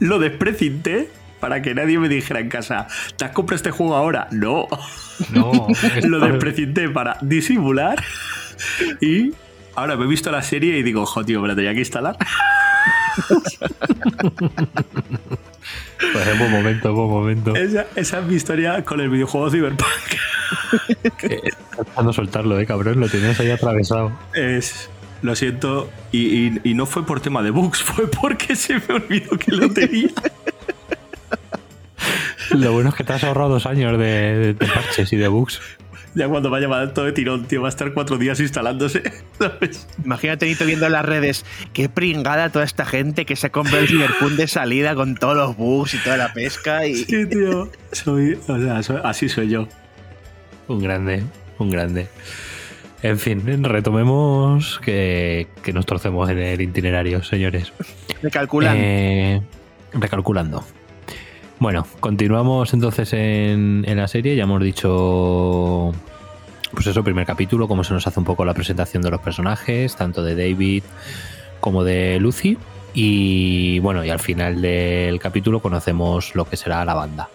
lo desprecinté para que nadie me dijera en casa, ¿te has comprado este juego ahora? No, No, lo desprecinté para disimular y ahora me he visto la serie y digo, jo, tío, me la tenía que instalar. (laughs) Pues es buen momento, buen momento. Esa, esa es mi historia con el videojuego Cyberpunk. (laughs) Tratando de soltarlo, eh, cabrón. Lo tenías ahí atravesado. Es, lo siento, y, y- y no fue por tema de bugs, (laughs) fue porque se me olvidó que lo tenía. Lo bueno es que te has ahorrado dos años de, de- de parches y de bugs. Ya cuando vaya a todo de tirón, tío, va a estar cuatro días instalándose, (laughs) ¿sabes? Imagínate Nito viendo en las redes, qué pringada toda esta gente que se compra el Cyberpunk de salida con todos los bugs y toda la pesca y... Sí, tío. Soy, o sea, soy- así soy yo. Un grande, un grande. En fin, retomemos que, que nos torcemos en el itinerario, señores. Me calculan. Eh, recalculando. Bueno, continuamos entonces en, en la serie. Ya hemos dicho pues eso, primer capítulo, cómo se nos hace un poco la presentación de los personajes, tanto de David como de Lucy. Y bueno, y al final del capítulo conocemos lo que será la banda.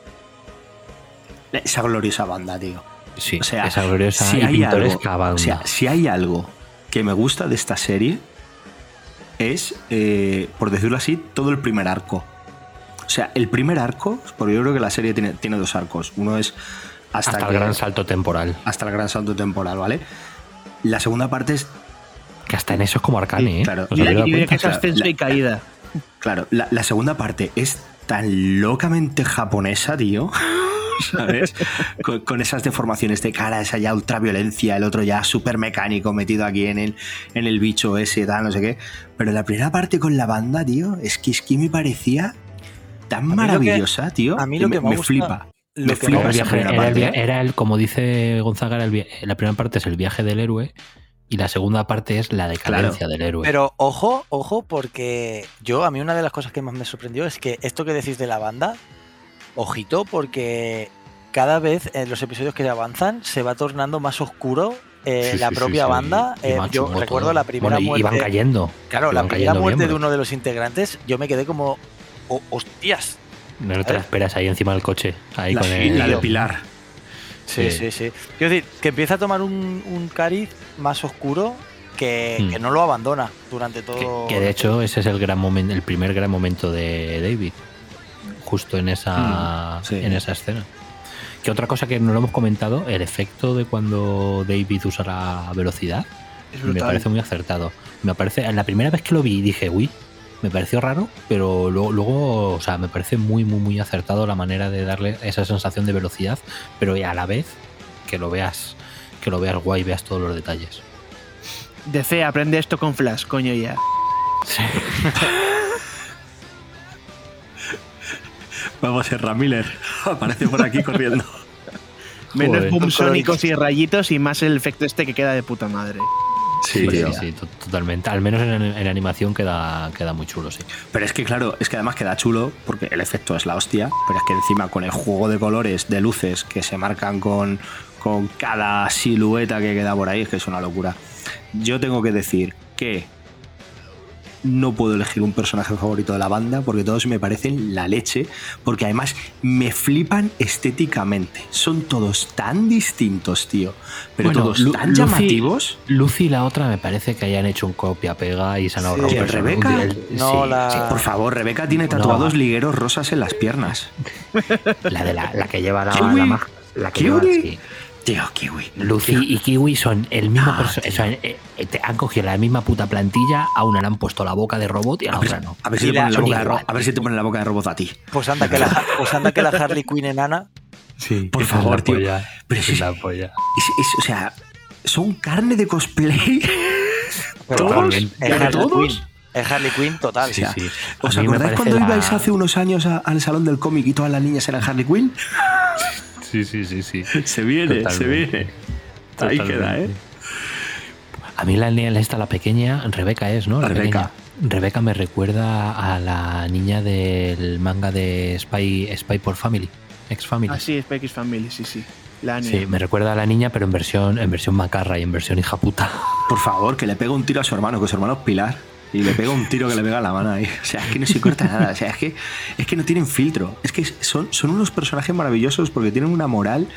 Esa gloriosa banda, tío. Sí, O sea, esa gloriosa si y hay pintoresca algo, banda. o sea, si hay algo que me gusta de esta serie es, eh, por decirlo así, todo el primer arco. O sea, el primer arco, porque yo creo que la serie tiene, tiene dos arcos. Uno es hasta, hasta, que- el gran salto temporal. hasta el gran salto temporal, ¿vale? La segunda parte es, Que hasta en eso es como Arcane, ¿eh? claro. ¿Os Y la- y que es ascenso y caída. claro, la, la segunda parte es tan locamente japonesa, tío. (laughs) ¿Sabes? Con, con esas deformaciones de cara, esa ya ultraviolencia, el otro ya súper mecánico metido aquí en el, en el bicho ese, tal, no sé qué. Pero la primera parte con la banda, tío, es que, es que me parecía tan que- maravillosa, tío. a mí lo que me me, gusta- flipa. lo Me que flipa viaje- era, el, como dice Gonzaga, era el la primera parte es el viaje del héroe y la segunda parte es la decadencia del héroe. Pero ojo, ojo, porque yo, a mí una de las cosas que más me sorprendió es que esto que decís de la banda, ojito, porque cada vez en los episodios que avanzan se va tornando más oscuro eh, Sí, la sí, propia sí, sí. banda. Y Eh, yo recuerdo todo. la primera Bueno, y- y muerte. van cayendo. Claro, y la primera muerte de uno de los integrantes, yo me quedé como, "Oh, hostias. No te la esperas ahí encima del coche. Ahí La, con el, la de Pilar. Sí, Sí. sí, sí. Quiero decir, que empieza a tomar un, un cariz más oscuro que, Hmm. que no lo abandona durante que, todo. que de hecho ese es el gran momento, el primer gran momento de David. Justo en esa, Mm, sí. en esa escena. Que otra cosa que no lo hemos comentado, el efecto de cuando David usa la velocidad, me parece muy acertado. Me parece, en la primera vez que lo vi dije, uy, me pareció raro, pero luego, luego, o sea, me parece muy, muy, muy acertado la manera de darle esa sensación de velocidad, pero a la vez que lo veas, que lo veas guay, veas todos los detalles. DC, aprende esto con Flash, coño ya. (laughs) Vamos, Serra Miller. (laughs) Aparece por aquí corriendo. Menos boom sónicos y rayitos y más el efecto este que queda de puta madre. Sí, sí, to- totalmente. Al menos en, en animación queda, queda muy chulo, sí. Pero es que, claro, es que además queda chulo porque el efecto es la hostia, pero es que encima con el juego de colores, de luces que se marcan con, con cada silueta que queda por ahí, es que es una locura. Yo tengo que decir que no puedo elegir un personaje favorito de la banda porque todos me parecen la leche, porque además me flipan estéticamente. Son todos tan distintos, tío, pero Bueno, todos Lu- tan Lucy- llamativos. Lucy y la otra me parece que hayan hecho un copia-pega y se han ahorrado Sí, un. Rebeca. Un día- el- No, sí, la- sí. Por favor, Rebeca tiene tatuados ligueros rosas en las piernas. (laughs) La de la, la que lleva la, la la que lleva-. Tío, kiwi. Lucy y Kiwi son el mismo Ah, eh, eh, han cogido la misma puta plantilla, a una le han puesto la boca de robot y a la A otra no. a ver si te la- ponen la boca de ro- igual. a ver si te ponen la boca de robot a ti. Pues anda que la, pues anda que la Harley Quinn enana. Sí, Por esa es favor, tío. polla, Pero es la polla. Es- es- o sea, son carne de cosplay. Pero ¿Todos? ¿Pero Harley todos? Quinn. Es Harley Quinn total. Sí, sí. ¿Os acordáis cuando la- ibais hace unos años a- al salón del cómic y todas las niñas eran Harley Quinn? Sí, sí, sí, sí. Se viene, Totalmente. se viene. Ahí Totalmente. queda, ¿eh? A mí la niña esta, la pequeña, Rebeca es, ¿no? La Rebeca. pequeña. Rebeca me recuerda a la niña del manga de Spy, Spy por Family, Ex Family. Ah, sí, Spike is Family, sí, sí. La. Sí, me recuerda a la niña, pero en versión, en versión macarra y en versión hija puta. Por favor, que le pega un tiro a su hermano, que su hermano es Pilar. Y le pega un tiro que le pega a la mano ahí. O sea, es que no se corta nada. O sea, es que, es que no tienen filtro. Es que son, son unos personajes maravillosos porque tienen una moral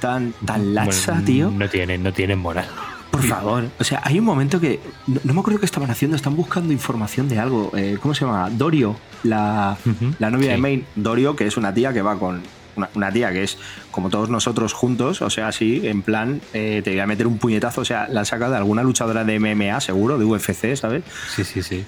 tan, tan laxa, Bueno, tío. No tienen, no tienen moral. Por favor. O sea, hay un momento que. No, no me acuerdo qué estaban haciendo. Están buscando información de algo. Eh, ¿Cómo se llama? Dorio, la, la novia de sí. Main. Dorio, que es una tía que va con. Una, una tía que es como todos nosotros juntos. O sea, así, en plan, eh, te voy a meter un puñetazo. O sea, la han sacado de alguna luchadora de MMA, seguro, de UFC, ¿sabes? Sí, sí, sí.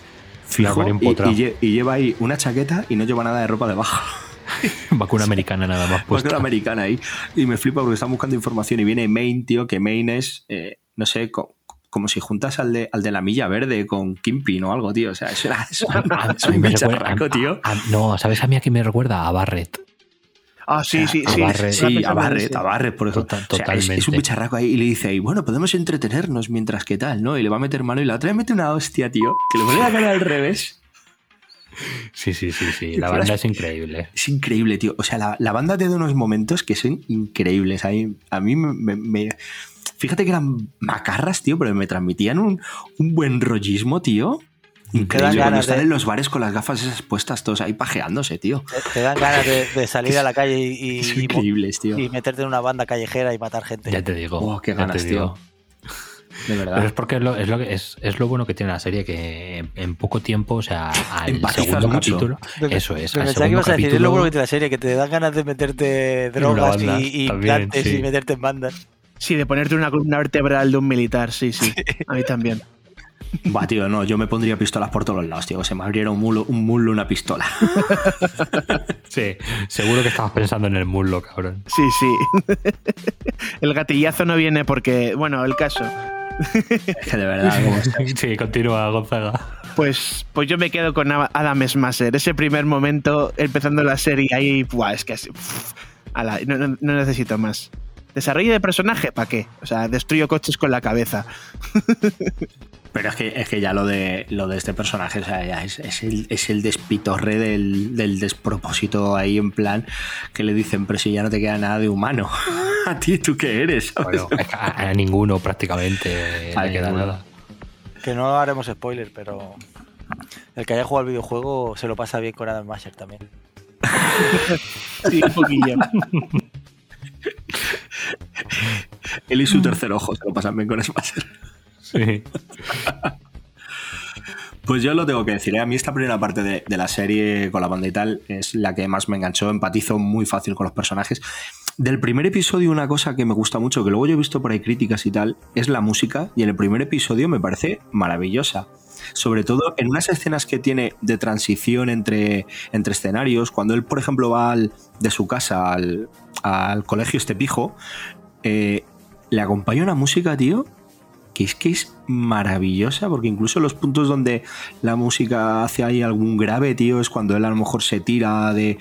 Fijo. Y, y y lleva ahí una chaqueta y no lleva nada de ropa debajo. (laughs) Vacuna americana nada más Pues puesta. una americana ahí. Y me flipa porque están buscando información y viene Main, tío, que Main es, eh, no sé, co- como si juntas al de, al de la milla verde con Kimpin o algo, tío. O sea, eso era, es un, A- es a mí un me recuerda- a- tío. no, ¿sabes a mí a quién me recuerda? A Barrett. Ah, sí, sí, sí. Barret. Estaba Sí, a pensando en Barret, ese. a Barret, por ejemplo. Total- O sea, es- es, totalmente. un bicharraco ahí y le dice ahí, bueno, podemos entretenernos mientras que tal, ¿no? Y le va a meter mano y la otra le mete una hostia, tío, que le pone la cara al revés. Sí, sí, sí, sí. La banda es increíble. Es increíble, tío. O sea, la, la banda da unos momentos que son increíbles. A mí, a mí me, me- me- fíjate que eran macarras, tío, pero me transmitían un, un buen rollismo, tío. Increíble, cuando ganas están de- en los bares con las gafas esas puestas, todos ahí pajeándose, tío. Te, dan ganas de, de salir a la calle y, (laughs) increíbles, tío. y meterte en una banda callejera y matar gente. Ya te digo. Oh, qué ganas, tío. (laughs) De Pero verdad. es porque es lo, es, lo que- es, es lo bueno que tiene la serie, que en, en poco tiempo, o sea, (laughs) al Empatizas segundo mucho. capítulo. Me- Eso es. me al pensaba que ibas a decir, es lo bueno que tiene la serie, que te dan ganas de meterte drogas banda, y, y también, plantes sí. y meterte en bandas. Sí, de ponerte una columna vertebral de un militar, sí, sí. A mí también. (laughs) Va, tío, no, yo me pondría pistolas por todos los lados, tío. Se me abriera un mulo, un mulo una pistola. (laughs) Sí, seguro que estabas pensando en el muslo, cabrón. Sí, sí. (laughs) El gatillazo no viene porque, bueno, el caso. Es que de verdad, Sí, continúa, Gonzaga. Pues, pues yo me quedo con Adam- Adam Smasher. Ese primer momento, empezando la serie, ahí, buah, es que así, uf, ala, no, no- no necesito más. Desarrollo de personaje, ¿para qué? O sea, destruyo coches con la cabeza. Pero es que, es que ya lo de, lo de este personaje, o sea, ya es, es el, es el despitorre del, del despropósito ahí en plan que le dicen, pero si ya no te queda nada de humano. (laughs) A ti, ¿tú qué eres? (laughs) Bueno, a, a ninguno prácticamente A le queda ninguno. nada. Que no haremos spoiler, pero el que haya jugado al videojuego se lo pasa bien con Adam Masher también. (laughs) Sí, un poquillo. Él y su tercer ojo se lo pasan bien con Smasher. Pues yo lo tengo que decir, ¿eh? a mí esta primera parte de, la serie con la banda y tal es la que más me enganchó, empatizo muy fácil con los personajes. Del primer episodio una cosa que me gusta mucho, que luego yo he visto por ahí críticas y tal, es la música y en el primer episodio me parece maravillosa. Sobre todo en unas escenas que tiene de transición entre, entre escenarios, cuando él, por ejemplo, va de su casa al, al colegio este pijo, eh, le acompaña una música, tío, que es que es maravillosa, porque incluso los puntos donde la música hace ahí algún grave, tío, es cuando él a lo mejor se tira de,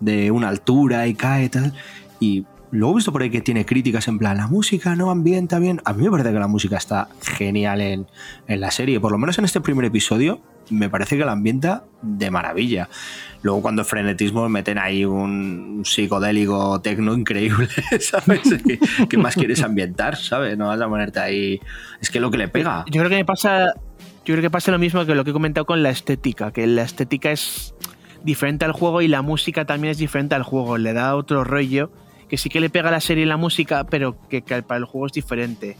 de una altura y cae tal. Y luego he visto por ahí que tiene críticas en plan, la música no ambienta bien. A mí me parece que la música está genial en, en la serie, por lo menos en este primer episodio, me parece que la ambienta de maravilla. Luego cuando frenetismo meten ahí un, psicodélico tecno increíble, (laughs) ¿sabes? ¿Qué, más quieres ambientar, ¿sabes? No vas a ponerte ahí... Es que lo que le pega. Yo creo que me pasa. Yo creo que pasa lo mismo que lo que he comentado con la estética, que la estética es diferente al juego y la música también es diferente al juego. Le da otro rollo que sí que le pega a la serie la música, pero que, que para el juego es diferente.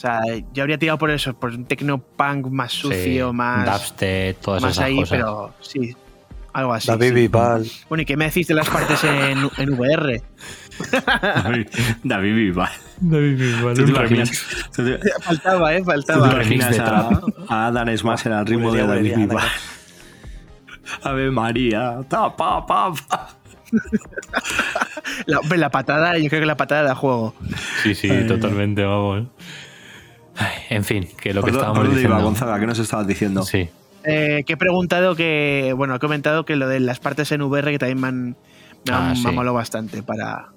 O sea, yo habría tirado por eso, por un techno punk más sucio, Sí, más, Dubstep, todas más esas ahí, cosas. pero sí, algo así. David sí. Bueno, ¿y qué me decís de las partes en, en VR? David, David Bisbal. David Bisbal, ¿Tú te imaginas, tú te- (laughs) faltaba, ¿eh? tú te Faltaba. imaginas a, a Adam Smasher al ritmo de David Bisbal? Ave María, ta, pa, pa, pa. La, la patada, yo creo que la patada da juego. Sí, sí, Ay. totalmente, vamos. Ay, en fin, que lo que ¿Por dó- estábamos por dónde iba, diciendo. Gonzaga? ¿Qué nos estabas diciendo? Sí. Eh, que he preguntado que, bueno, he comentado que lo de las partes en VR que también me han, me han- Ah, me sí. han molado bastante para,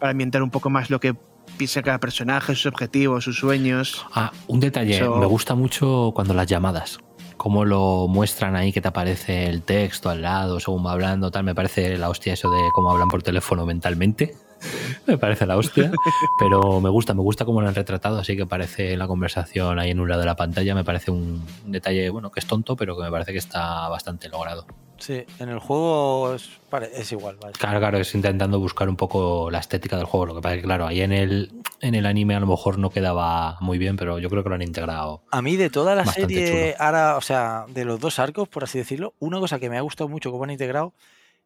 para ambientar un poco más lo que piensa cada personaje, sus objetivos, sus sueños. Ah, un detalle. Eso- Me gusta mucho cuando las llamadas. Cómo lo muestran ahí, que te aparece el texto al lado, según va hablando, tal. Me parece la hostia eso de cómo hablan por teléfono mentalmente. (laughs) me parece la hostia. Pero me gusta, me gusta cómo lo han retratado, así que parece la conversación ahí en un lado de la pantalla. Me parece un detalle, bueno, que es tonto, pero que me parece que está bastante logrado. Sí, en el juego es, es igual. vale. Claro, claro, es intentando buscar un poco la estética del juego. Lo que pasa es que, claro, ahí en el, en el anime a lo mejor no quedaba muy bien, pero yo creo que lo han integrado. A mí de toda la serie, ahora, o sea, de los dos arcos, por así decirlo, una cosa que me ha gustado mucho cómo han integrado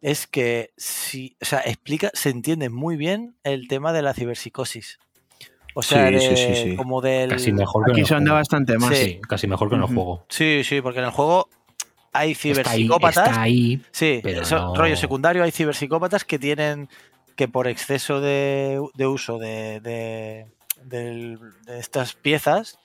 es que si, o sea, explica, se entiende muy bien el tema de la ciberpsicosis. O sea, Sí, sí, de- sí, sí. como del Casi mejor que en Aquí el se anda juego. bastante más. Sí, casi mejor que en el juego. Sí, sí, porque en el juego hay Está ahí, ciberpsicópatas. está ahí, Sí, pero eso, no- rollo secundario, hay ciberpsicópatas que tienen que por exceso de, de uso de, de- de estas piezas,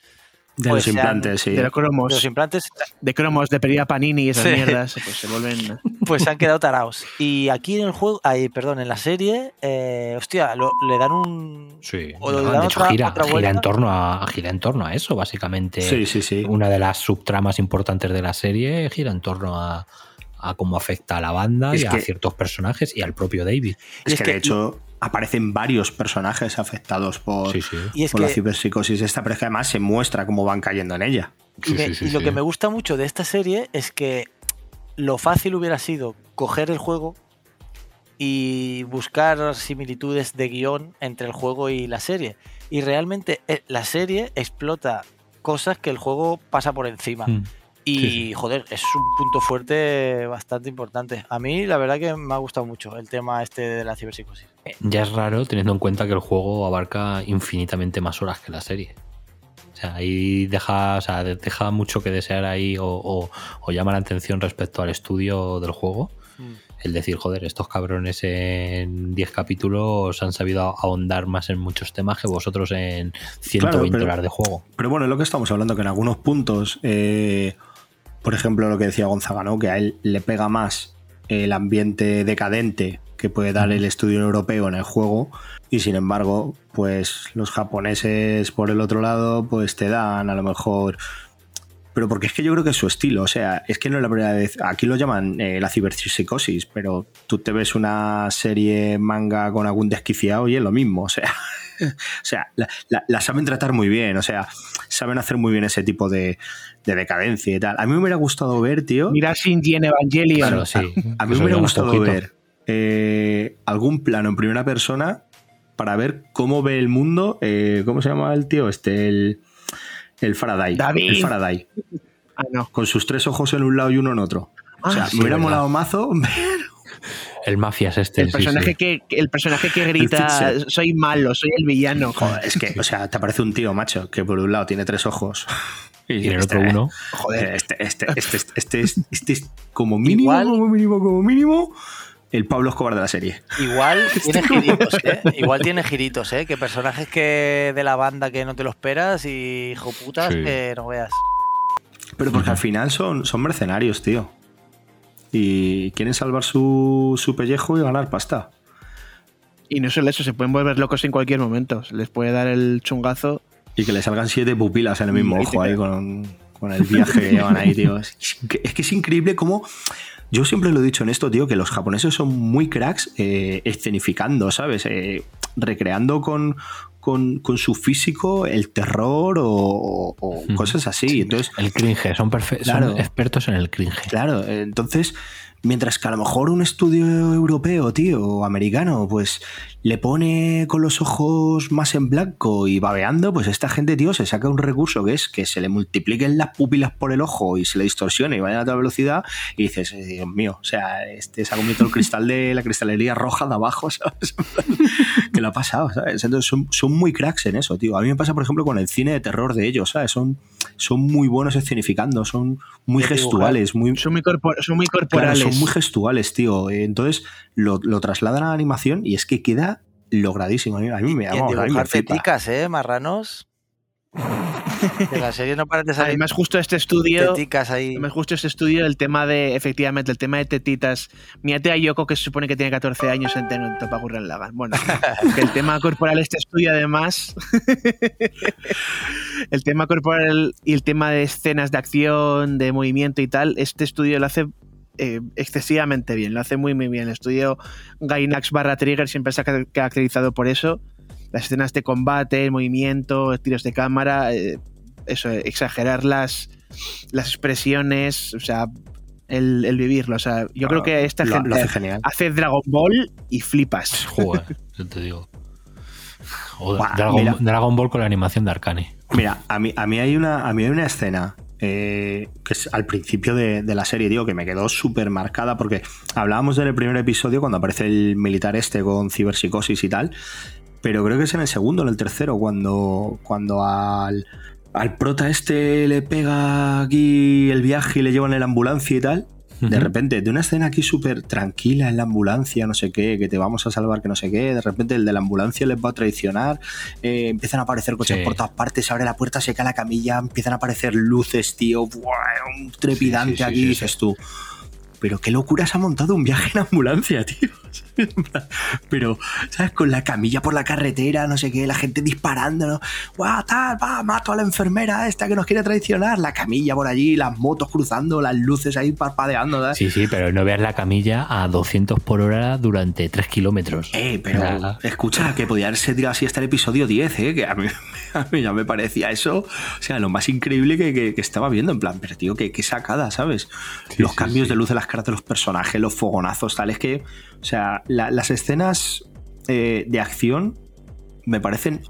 De Pues los sean- implantes, sí. De los de los cromos, implantes, de cromos, de pedida panini y esas Sí. mierdas, pues se vuelven. (laughs) pues se han quedado tarados. Y aquí en el juego, ahí, perdón, en la serie, eh, hostia, lo- le dan un... Sí. O le No, dan de hecho, otra- gira, otra gira vuelta. en torno a, gira en torno a eso, básicamente. Sí, sí, sí. Una de las subtramas importantes de la serie gira en torno a, a cómo afecta a la banda Es y a ciertos personajes y al propio David. Es, es que, que- de hecho, aparecen varios personajes afectados por, Sí, sí. Y es por la ciberpsicosis esta, pero es que además se muestra cómo van cayendo en ella. Y, Sí, me- sí, sí, y lo que me gusta mucho de esta serie es que lo fácil hubiera sido coger el juego y buscar similitudes de guion entre el juego y la serie. Y realmente eh, la serie explota cosas que el juego pasa por encima. Mm. Y Sí, sí. joder, es un punto fuerte bastante importante. A mí la verdad que me ha gustado mucho el tema este de la ciberpsicosis. Ya es raro teniendo en cuenta que el juego abarca infinitamente más horas que la serie. O sea, ahí deja, o sea, de- deja mucho que desear ahí o, o- o llama la atención respecto al estudio del juego. Mm. El decir, joder, estos cabrones en 10 capítulos han sabido ahondar más en muchos temas que vosotros en 120 pero- horas de juego. Pero bueno, es lo que estamos hablando, que en algunos puntos, eh, por ejemplo, lo que decía Gonzaga, ¿no? que a él le pega más el ambiente decadente que puede dar el estudio europeo en el juego y sin embargo, pues los japoneses por el otro lado, pues te dan a lo mejor... Pero porque es que yo creo que es su estilo, o sea, es que no es la primera vez, aquí lo llaman eh, la ciberpsicosis, pero tú te ves una serie manga con algún desquiciado y es lo mismo, o sea, (laughs) o sea, la, la- la saben tratar muy bien, o sea, saben hacer muy bien ese tipo de, de decadencia y tal. A mí me hubiera gustado ver, tío, Mira Shinji en Evangelion. Claro, sí. a mí me hubiera gustado poquito. ver eh, algún plano en primera persona para ver cómo ve el mundo, eh, ¿cómo se llama el tío? Este, el, el Faraday. David. El Faraday. Ah, no. Con sus tres ojos en un lado y uno en otro. O Ah, sea, sí, me hubiera molado mazo (laughs) El Mafias este. El sí, personaje, sí. Que, que- el personaje que grita, soy malo, soy el villano. Joder, es que, o sea, te aparece un tío, macho, que por un lado tiene tres ojos. (laughs) Y en el otro uno. Joder, este, este, este, este, este es, este es como mínimo, Igual- como mínimo, como mínimo, el Pablo Escobar de la serie. Igual (laughs) tiene giritos, ¿eh? Igual tiene giritos, ¿eh? Que personajes que de la banda que no te lo esperas y hijo putas Sí. que no veas. Pero porque al final son, son mercenarios, tío. Y quieren salvar su, su pellejo y ganar pasta. Y no solo eso, se pueden volver locos en cualquier momento. Se les puede dar el chungazo. Y que le salgan siete pupilas en el mismo Ahí ojo ahí con, con el viaje que llevan ahí, tío. Es que es increíble cómo. Yo siempre lo he dicho en esto, tío, que los japoneses son muy cracks eh, escenificando, ¿sabes? Eh, recreando con, con, con su físico el terror o, cosas así. Entonces, El cringe. Son, Claro. son expertos en el cringe. Claro, entonces, mientras que a lo mejor un estudio europeo, tío, o americano, pues le pone con los ojos más en blanco y babeando, pues esta gente, tío, se saca un recurso que es que se le multipliquen las pupilas por el ojo y se le distorsione y vaya a toda velocidad y dices, eh, Dios mío, o sea, este se ha comido el cristal de la cristalería roja de abajo, (laughs) ¿sabes? Que lo ha pasado, ¿sabes? Entonces son, son muy cracks en eso, tío. A mí me pasa, por ejemplo, con el cine de terror de ellos, ¿sabes? Son, son muy buenos escenificando, son muy gestuales, muy, Son muy, son muy Claro, corporales. son muy gestuales, tío. Eh, Entonces lo, lo trasladan a la animación y es que queda logradísimo. A mí, a mí me, Y en teticas, ¿eh? Marranos. Que la serie no parece salir Además, justo este estudio. teticas ahí. Además, justo este estudio, el tema de, efectivamente, el tema de tetitas. Mírate a Yoko, que se supone que tiene 14 años en Tenonto para Gurren Lagann. Bueno, que el tema corporal, este estudio, además. (laughs) el tema corporal y el tema de escenas de acción, de movimiento y tal, este estudio lo hace eh, excesivamente bien, lo hace muy, muy bien. El estudio Gainax barra Trigger siempre se ha ca- caracterizado por eso. Las escenas de combate, el movimiento, tiros de cámara, eh, eso, exagerar las, las expresiones, o sea, el, el vivirlo. O sea, yo creo que esta Ah, lo, gente lo hace genial. hace Dragon Ball y flipas. (laughs) Joder, yo te digo. Dragon, mira. Dragon Ball con la animación de Arcane. Mira, a mí, a mí hay una, a mí hay una escena eh, que es al principio de, de la serie, digo, que me quedó súper marcada porque hablábamos del primer episodio cuando aparece el militar este con ciberpsicosis y tal, pero creo que es en el segundo, en el tercero, cuando, cuando al, al prota este le pega aquí el viaje y le llevan en la ambulancia y tal. De repente, de una escena aquí súper tranquila en la ambulancia, no sé qué, que te vamos a salvar, que no sé qué, de repente el de la ambulancia les va a traicionar, eh, empiezan a aparecer coches Sí. por todas partes, se abre la puerta, se cae la camilla, empiezan a aparecer luces, tío, ¡buah! un trepidante Sí, sí, aquí, dices tú. Pero qué locura se ha montado un viaje en ambulancia, tío. (laughs) pero, ¿sabes? Con la camilla por la carretera, no sé qué, la gente disparando, ¿no? ¡Guau, tal! ¡Va! Mato a la enfermera esta que nos quiere traicionar. La camilla por allí, las motos cruzando, las luces ahí parpadeando, ¿sabes? Sí, sí, pero no veas la camilla a 200 por hora durante 3 kilómetros. Eh, pero Nada. escucha, que podía haberse tirado así hasta el episodio 10, ¿eh? Que a mí, (laughs) a mí ya me parecía eso, o sea, lo más increíble que, que- que estaba viendo, en plan, pero tío, qué, qué sacada, ¿sabes? los sí, cambios sí. de luz de las caras de los personajes, los fogonazos, tal, es que, o sea, la- las escenas eh, de acción me parecen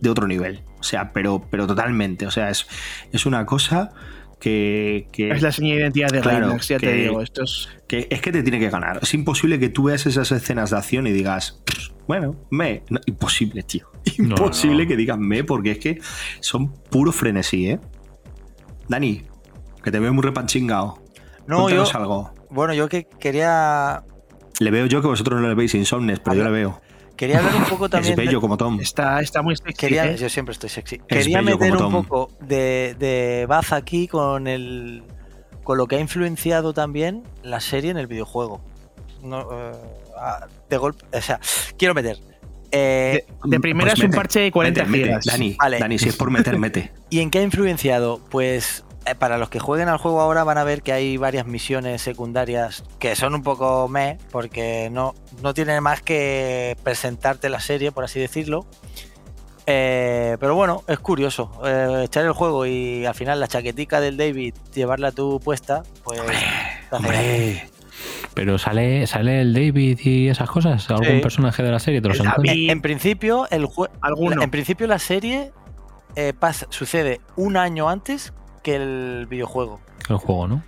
de otro nivel, o sea, pero, pero totalmente, o sea, es, es una cosa que... que Es la señal de identidad de Claro, ya te digo. Esto es. que es que te tiene que ganar. Es imposible que tú veas esas escenas de acción y digas, "Pff, bueno, me. No, imposible, tío. No, Imposible no. que digas me, porque es que son puro frenesí, ¿eh? Dani, que te veo muy repanchingado. No, yo, algo. bueno, yo que quería, Le veo yo que vosotros no le veis insomnes, pero yo le veo. quería hablar un poco (laughs) también. Es de- bello como Tom. Está, está muy sexy. Quería, ¿eh? yo siempre estoy sexy. Quería meter un poco de, de baza aquí con el con lo que ha influenciado también la serie en el videojuego. No, eh, ah, de golpe, o sea, quiero meter. eh, De, de primera Pues es un parche de 40 mete, mete. gigas. Dani, Vale. Dani, si es por meter, mete. (laughs) ¿Y en qué ha influenciado? Pues para los que jueguen al juego ahora van a ver que hay varias misiones secundarias que son un poco meh, porque no, no tienen más que presentarte la serie, por así decirlo. Eh, pero bueno, es curioso. eh, echar el juego y al final la chaquetica del David, llevarla tú puesta, pues... Hombre, Pero sale, sale el David y esas cosas, algún Sí. personaje de la serie, te los? David. En, en principio, el jue- en principio la serie eh, pasa- sucede un año antes que el videojuego. El juego, ¿no?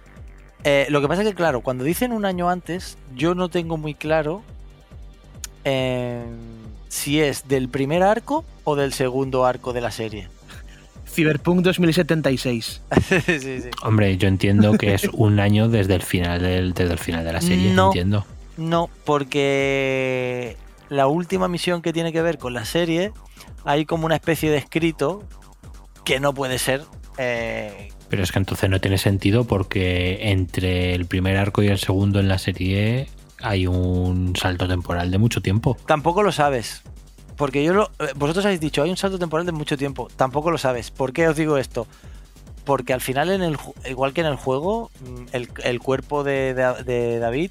Eh, lo que pasa es que, claro, cuando dicen un año antes, yo no tengo muy claro eh, si es del primer arco o del segundo arco de la serie. (laughs) Cyberpunk 2076. (laughs) sí, sí. Hombre, yo entiendo que es (laughs) un año desde el final del, desde el final de la serie, No. entiendo. No, porque la última misión que tiene que ver con la serie, hay como una especie de escrito que no puede ser. Pero es que entonces no tiene sentido porque entre el primer arco y el segundo en la serie hay un salto temporal de mucho tiempo. tampoco lo sabes. Porque yo lo. eh, Vosotros habéis dicho, hay un salto temporal de mucho tiempo. Tampoco lo sabes. ¿Por qué os digo esto? Porque al final, en el, igual que en el juego, mm, el, cuerpo de, David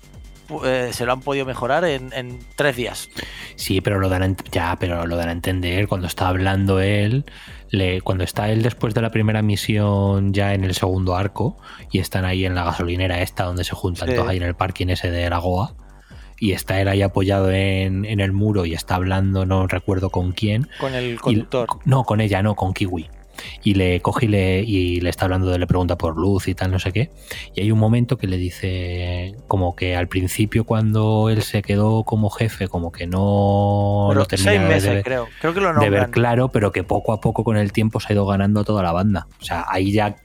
eh, se lo han podido mejorar en, en tres días. Sí, pero lo dan a, ya, pero lo dan a entender cuando está hablando él, le, cuando está él después de la primera misión ya en el segundo arco y están ahí en la gasolinera esta donde se juntan Sí. todos ahí en el parking ese de la Goa y está él ahí apoyado en, en el muro y está hablando, no recuerdo con quién, Con el y- conductor. no, con ella, no, con Kiwi. Y le coge y le, y le está hablando, de, le pregunta por luz y tal, no sé qué. Y hay un momento que le dice, como que al principio cuando él se quedó como jefe, como que no lo seis meses, de, creo. Creo que lo de ver claro, pero que poco a poco con el tiempo se ha ido ganando a toda la banda. O sea, ahí ya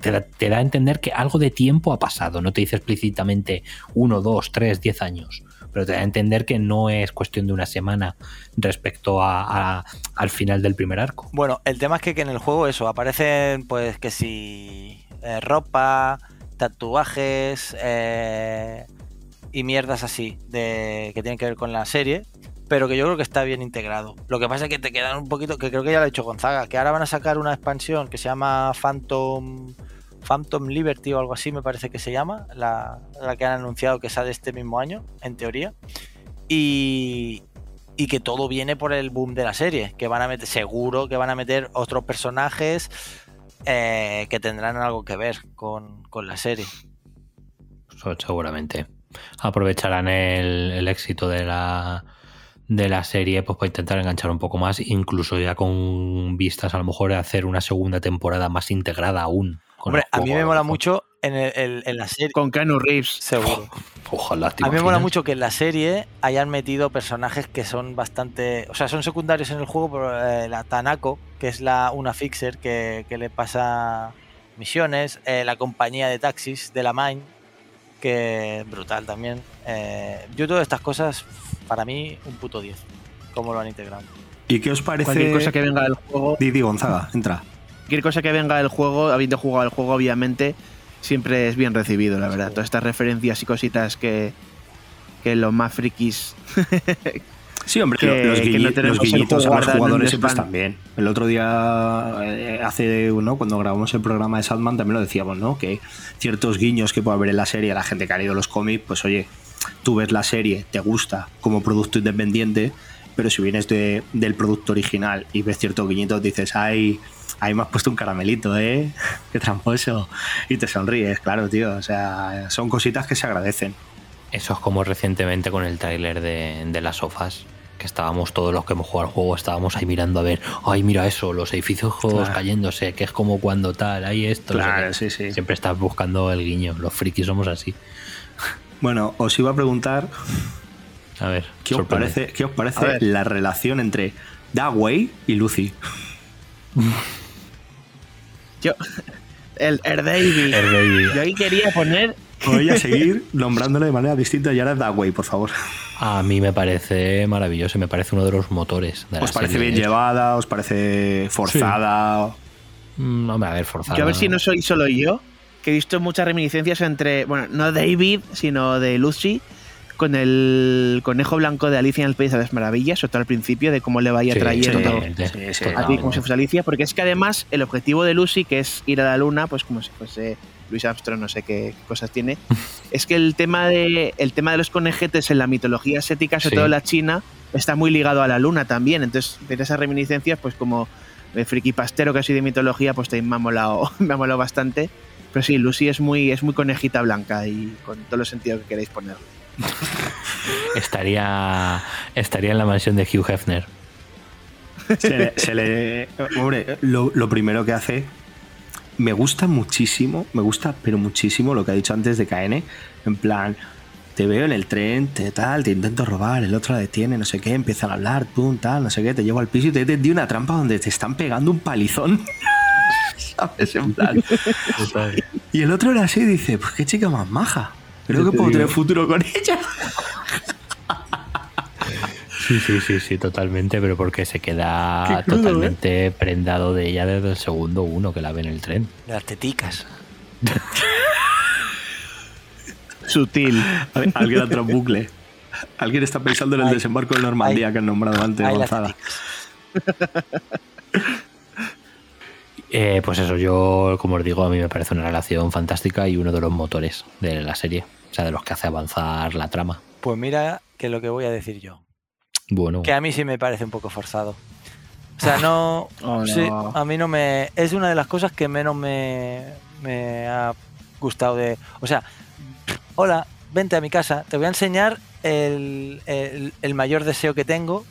te da, te da a entender que algo de tiempo ha pasado. No te dice explícitamente uno, dos, tres, diez años. Pero te da a entender que no es cuestión de una semana respecto a- al final del primer arco. Bueno, el tema es que, que en el juego eso, aparecen pues que si eh, ropa, tatuajes eh, y mierdas así de, que tienen que ver con la serie, pero que yo creo que está bien integrado. Lo que pasa es que te quedan un poquito, que creo que ya lo ha dicho Gonzaga, que ahora van a sacar una expansión que se llama Phantom, Phantom Liberty o algo así me parece que se llama, la, la que han anunciado que sale este mismo año, en teoría. Y, y que todo viene por el boom de la serie, que van a meter, seguro que van a meter otros personajes eh, que tendrán algo que ver con, con la serie. Seguramente. Aprovecharán el, el éxito de la, de la serie pues para intentar enganchar un poco más, incluso ya con vistas a lo mejor de hacer una segunda temporada más integrada aún. con Hombre, a mí me mola mucho en, el- el- en la serie, Con Keanu Reeves. seguro. Ojalá, ¿te A mí me mola mucho que en la serie hayan metido personajes que son bastante. O sea, son secundarios en el juego, pero eh, la Tanako, que es la una fixer que, que le pasa misiones, eh, la compañía de taxis de la Mine, que brutal también. Eh, yo todas estas cosas, para mí, un puto 10. Cómo lo han integrado. ¿Y qué os parece? Cualquier cosa que venga del juego. Didi Gonzaga, entra. Cualquier cosa que venga del juego, habiendo jugado el juego, obviamente, siempre es bien recibido, la verdad. Todas estas referencias y cositas que, que los más frikis Sí, hombre, que- los, que guiñi- no tenemos los a los jugadores están bien. El otro día, eh, hace uno, cuando grabamos el programa de Sandman, también lo decíamos, ¿no? Que ciertos guiños que puede haber en la serie, la gente que ha leído los cómics, pues oye, tú ves la serie, te gusta como producto independiente, pero si vienes de- del producto original y ves ciertos guiñitos, dices, ay, ahí me has puesto un caramelito, ¿eh? (laughs) Qué tramposo. Y te sonríes, claro, tío. O sea, son cositas que se agradecen. Eso es como recientemente con el tráiler de, de las sofás. Que estábamos todos los que hemos jugado al juego, estábamos ahí mirando a ver, ay, mira eso, los edificios Claro. cayéndose, que es como cuando tal, ahí esto. Claro, sí, sí. Siempre estás buscando el guiño. Los frikis somos así. Bueno, os iba a preguntar A ver, ¿Qué os parece, qué os parece la relación entre Dagway y Lucy? Yo, el David. Yo ahí quería poner. Voy a (laughs) seguir nombrándole de manera distinta y ahora es Dagway, por favor. A mí me parece maravilloso, me parece uno de los motores de la ¿Os parece serie, bien de llevada? ¿Os parece forzada? Mm, hombre, a ver, forzada. Yo a ver si no soy solo yo, que he visto muchas reminiscencias entre, bueno, no David, sino de Lucy, con el conejo blanco de Alicia en el País de las Maravillas, sobre todo al principio, de cómo le vaya Sí, trayendo Sí, sí, a totalmente. ti como si fuese Alicia, porque es que además el objetivo de Lucy, que es ir a la luna, pues como si fuese Luis Armstrong, no sé qué, qué cosas tiene, (laughs) es que el tema de el tema de los conejetes en la mitología asiática, sobre Sí. todo la china, está muy ligado a la luna también. Entonces, ver esas reminiscencias, pues como de friki pastero que soy de mitología, pues también me ha molado, (laughs) me ha molado bastante. Pero sí, Lucy es muy, es muy conejita blanca y con todos los sentidos que queréis ponerle. (laughs) Estaría, estaría en la mansión de Hugh Hefner. Se le, se le- hombre, lo, lo primero que hace, me gusta muchísimo, me gusta, pero muchísimo lo que ha dicho antes de KN. En plan, te veo en el tren, te tal, te intento robar, el otro la detiene, no sé qué, empiezan a hablar, pum, tal, no sé qué, te llevo al piso y te te di una trampa donde te están pegando un palizón. (laughs) ¿Sabes? En plan. Y el otro era así y dice, pues qué chica más maja. Creo que puedo tener futuro con ella. (laughs) Sí, sí, sí, sí, totalmente, pero porque se queda crudo, totalmente prendado de ella desde el segundo uno que la ve en el tren. De las teticas. Sutil. Alguien otro bucle. Alguien está pensando en el Ay, desembarco de Normandía ay, que han nombrado antes, Ay, teticas. (laughs) Eh, pues eso, yo, como os digo, a mí me parece una relación fantástica y uno de los motores de la serie, o sea, de los que hace avanzar la trama. Pues mira que lo que voy a decir yo. Bueno, Que a mí sí me parece un poco forzado. O sea, no. (laughs) Oh, no. sí, a mí no me. Es una de las cosas que menos me, me ha gustado de. O sea, hola, vente a mi casa, te voy a enseñar el, el- el mayor deseo que tengo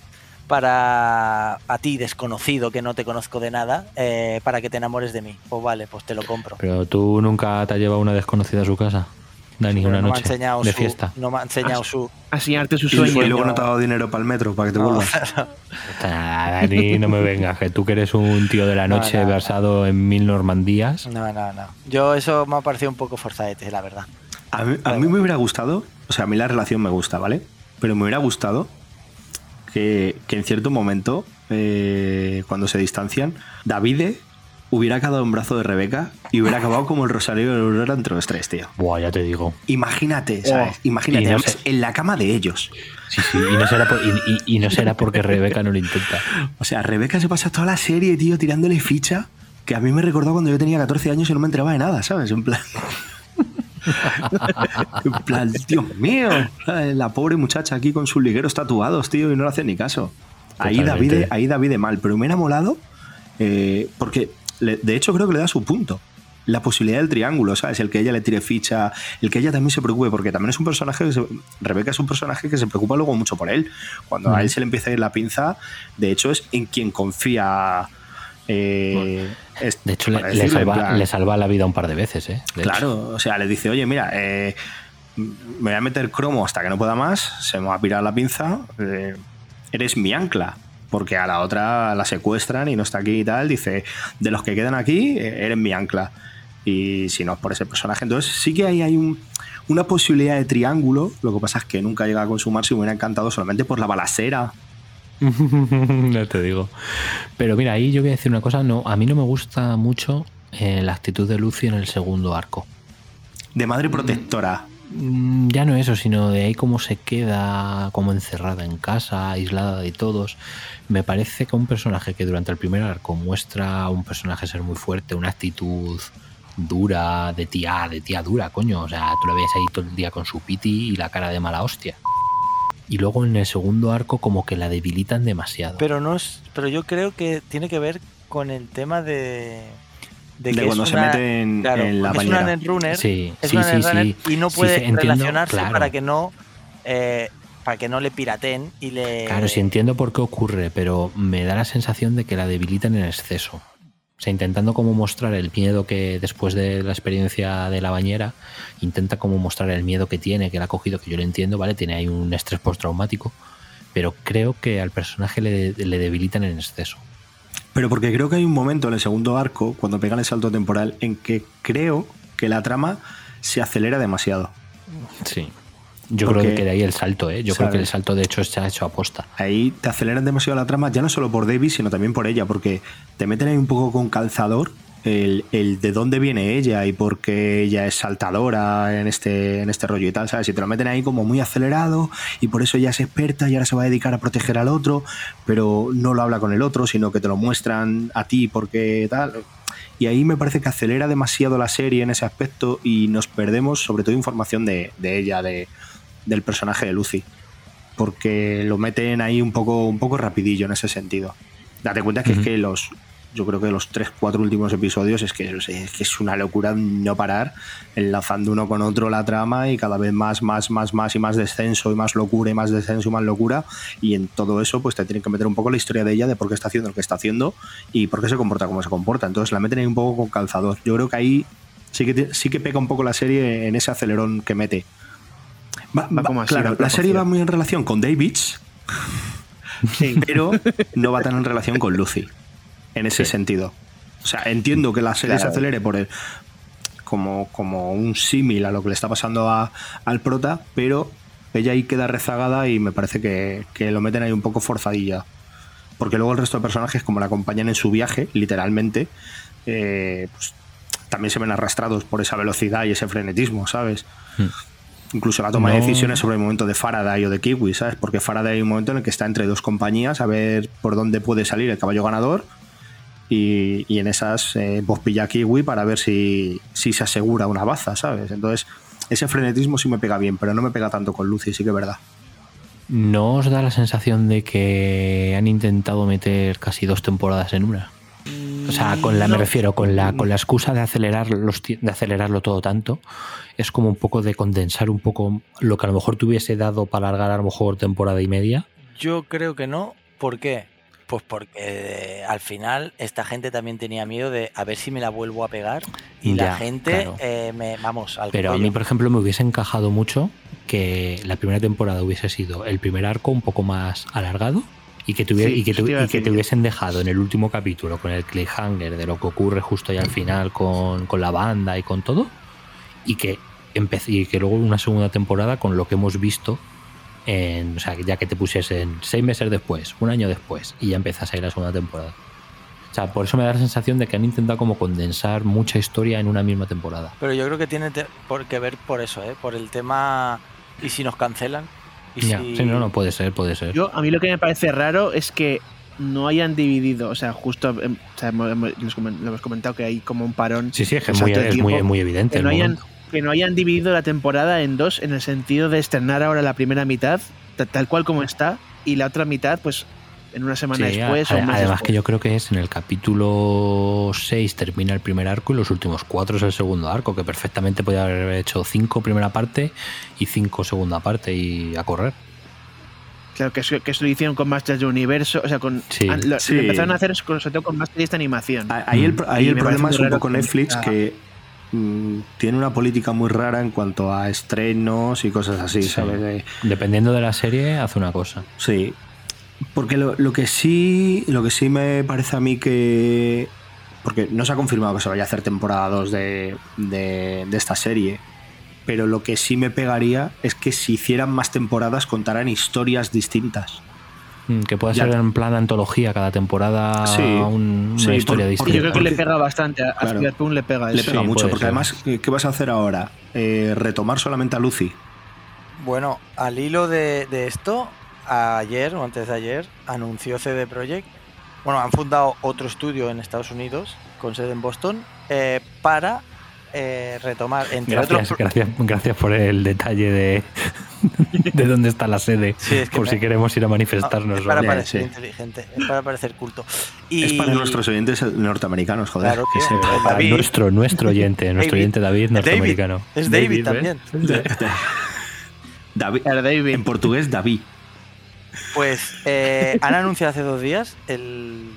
para a ti, desconocido, que no te conozco de nada, eh, para que te enamores de mí. Pues vale, pues te lo compro. pero tú nunca te has llevado una desconocida a su casa, Dani, una no me ha noche enseñado de su- fiesta. No me ha enseñado su. A enseñarte su sueño. y luego no. te ha dado dinero para el metro, para que te No, vuelvas. (laughs) Ah, Dani, no me vengas, que tú que eres un tío de la No, noche no, no. versado en mil Normandías. no, no, no. Yo eso me ha parecido un poco forzadete, la verdad. A mí, a mí me hubiera gustado, o sea, a mí la relación me gusta, ¿vale? Pero me hubiera gustado que, que en cierto momento, eh, cuando se distancian, Davide hubiera quedado en brazo de Rebeca y hubiera acabado como el Rosario de Aurora entre los tres, tío. Buah, ya te digo. Imagínate, ¿sabes? Oh, Imagínate, no además, en la cama de ellos. Sí, sí, y no será, por- y- y- y no será porque Rebeca no lo intenta. O sea, Rebeca se pasa toda la serie, tío, tirándole ficha, que a mí me recordó cuando yo tenía 14 años y no me enteraba de nada, ¿sabes? En plan... (laughs) en plan, Dios mío, la pobre muchacha aquí con sus ligueros tatuados, tío, y no le hace ni caso. Ahí. David, ahí David mal, pero me ha molado eh, porque, le- de hecho, creo que le da su punto. La posibilidad del triángulo, ¿sabes? El que ella le tire ficha, el que ella también se preocupe, porque también es un personaje, que se- Rebeca es un personaje que se preocupa luego mucho por él. Cuando a él se le empieza a ir la pinza, de hecho es en quien confía. eh, es- De hecho, le, le salva, plan, le salva la vida un par de veces, ¿eh? De hecho. Claro, o sea, le dice, oye, mira, eh, me voy a meter cromo hasta que no pueda más, se me va a pirar la pinza, eh, eres mi ancla. Porque a la otra la secuestran y no está aquí y tal. Dice, de los que quedan aquí, eh, eres mi ancla. Y si no es por ese personaje. Entonces sí que ahí hay un- una posibilidad de triángulo. Lo que pasa es que nunca llega a consumarse y me hubiera encantado solamente por la balacera. (laughs) no te digo. Pero mira, ahí yo voy a decir una cosa. No, a mí no me gusta mucho eh, la actitud de Lucy en el segundo arco. de madre protectora. Mm, Ya no eso, sino de ahí cómo se queda como encerrada en casa, aislada de todos. Me parece que un personaje que durante el primer arco muestra un personaje ser muy fuerte, una actitud dura, de tía, de tía dura, coño. O sea, tú lo ves ahí todo el día con su piti y la cara de mala hostia. Y luego en el segundo arco como que la debilitan demasiado. Pero no es, pero yo creo que tiene que ver con el tema de De que cuando es se mete en- claro, en la una bañera. netrunner, Sí, es sí, una sí, netrunner sí. y no puede sí, entiendo, relacionarse claro. para que no eh, para que no le piraten y le Claro, sí entiendo por qué ocurre, pero me da la sensación de que la debilitan en exceso. O sea, intentando como mostrar el miedo que después de la experiencia de la bañera, intenta como mostrar el miedo que tiene, que le ha cogido, que yo lo entiendo, ¿vale? Tiene ahí un estrés postraumático, pero creo que al personaje le, le debilitan en exceso. Pero porque creo que hay un momento en el segundo arco, cuando pegan el salto temporal, en que creo que la trama se acelera demasiado. Sí. Yo Porque- creo que de ahí el salto, ¿eh? Yo creo que el salto de hecho está hecho a posta. Ahí te aceleran demasiado la trama, ya no solo por Davis, sino también por ella, porque te meten ahí un poco con calzador el, el de dónde viene ella y por qué ella es saltadora en este, en este rollo y tal, ¿sabes? Y te lo meten ahí como muy acelerado y por eso ella es experta y ahora se va a dedicar a proteger al otro, pero no lo habla con el otro, sino que te lo muestran a ti porque tal. Y ahí me parece que acelera demasiado la serie en ese aspecto y nos perdemos sobre todo información de, de ella, de, del personaje de Lucy porque lo meten ahí un poco, un poco rapidillo en ese sentido. Date cuenta que es que los, yo creo que los tres, cuatro últimos episodios es que, es que es una locura no parar, enlazando uno con otro la trama y cada vez más, más, más, más y más descenso y más locura y más descenso y más locura. Y en todo eso, pues te tienen que meter un poco la historia de ella, de por qué está haciendo lo que está haciendo y por qué se comporta como se comporta. Entonces la meten ahí un poco con calzador. Yo creo que ahí sí que, te- sí que pega un poco la serie en ese acelerón que mete. Va- Va como así, claro, la serie va muy en relación con Davids, Sí. pero (laughs) no va tan en relación con Lucy. En ese sentido. O sea, entiendo que la serie se acelere por el, como, como un símil a lo que le está pasando a- al prota, pero ella ahí queda rezagada y me parece que, que lo meten ahí un poco forzadilla. Porque luego el resto de personajes, como la acompañan en su viaje, literalmente, eh, pues, también se ven arrastrados por esa velocidad y ese frenetismo, ¿sabes? Incluso la toma de decisiones sobre el momento de Faraday o de Kiwi, ¿sabes? Porque Faraday hay un momento en el que está entre dos compañías a ver por dónde puede salir el caballo ganador y, y en esas eh, pues pilla Kiwi para ver si, si se asegura una baza, ¿sabes? Entonces, ese frenetismo sí me pega bien, pero no me pega tanto con Lucy, sí que es verdad. ¿No os da la sensación de que han intentado meter casi dos temporadas en una? O sea, con la, me refiero, con la, con la excusa de acelerar los, de acelerarlo todo tanto, es como un poco de condensar un poco lo que a lo mejor te hubiese dado para alargar a lo mejor temporada y media. Yo creo que no. ¿Por qué? Pues porque eh, al final esta gente también tenía miedo de a ver si me la vuelvo a pegar y la gente claro. eh, me vamos al Pero a mí, por ejemplo, me hubiese encajado mucho que la primera temporada hubiese sido el primer arco un poco más alargado y que, tuviera, Sí, y que, tu- te y que hubiesen dejado en el último capítulo con el cliffhanger de lo que ocurre justo ahí al final con, con la banda y con todo y que, empecé, y que luego una segunda temporada con lo que hemos visto en, o sea, ya que te pusiesen seis meses después, un año después y ya empezas ahí la segunda temporada. O sea, por eso me da la sensación de que han intentado como condensar mucha historia en una misma temporada. Pero yo creo que tiene por que ver por eso, ¿eh? por el tema y si nos cancelan. Y Ya, si... sí, no, no, puede ser, puede ser. Yo, a mí lo que me parece raro es que no hayan dividido, o sea, justo em, o sea, hemos- lo hemos comentado que hay como un parón. Sí, sí, es que muy, es muy, evidente. que no, hayan, momento. Que no hayan dividido la temporada en dos en el sentido de estrenar ahora la primera mitad ta- tal cual como está y la otra mitad pues en una semana Sí, después a- o un mes además que yo creo que es en el capítulo 6 termina el primer arco y los últimos cuatro es el segundo arco, que perfectamente podía haber hecho cinco primera parte y cinco segunda parte y a correr. Claro, que, eso- que eso lo hicieron con Masters del Universo, o sea, con Sí. ah, lo, Sí. lo empezaron a hacer es con- sobre todo con Masters de animación. Ahí el, Mm. ahí el problema es un poco Netflix que tiene una política muy rara en cuanto a estrenos y cosas así, Sí. ¿sabes? De- Dependiendo de la serie, hace una cosa. Sí. Porque lo, lo que sí. Lo que sí me parece a mí que. Porque no se ha confirmado que se vaya a hacer temporada 2 de, de, de esta serie. Pero lo que sí me pegaría es que si hicieran más temporadas contaran historias distintas. Mm, Que puede Ya. ser en plan antología cada temporada Sí, un- una historia por- Yo distinta. creo que le pega bastante. A Claro. Le pega Le eso. pega Sí, mucho, porque ser. además, ¿qué qué vas a hacer ahora? Eh, ¿Retomar solamente a Lucy? Bueno, al hilo de, de esto, ayer o antes de ayer anunció CD Projekt. Bueno, han fundado otro estudio en Estados Unidos con sede en Boston eh, para eh, retomar, entre Gracias, otros. gracias, gracias por el detalle de, (laughs) de dónde está la sede. Sí, es que por me- si queremos ir a Ah, manifestarnos. es para ¿no? Parecer sí. inteligente, es para parecer culto. Y, Es para nuestros oyentes norteamericanos, joder. Claro, que. Eh, Para David. nuestro, nuestro oyente, (laughs) nuestro David. oyente David, David. norteamericano. Es David, ¿ves? también. David. en portugués, David. Pues eh, han anunciado hace dos días el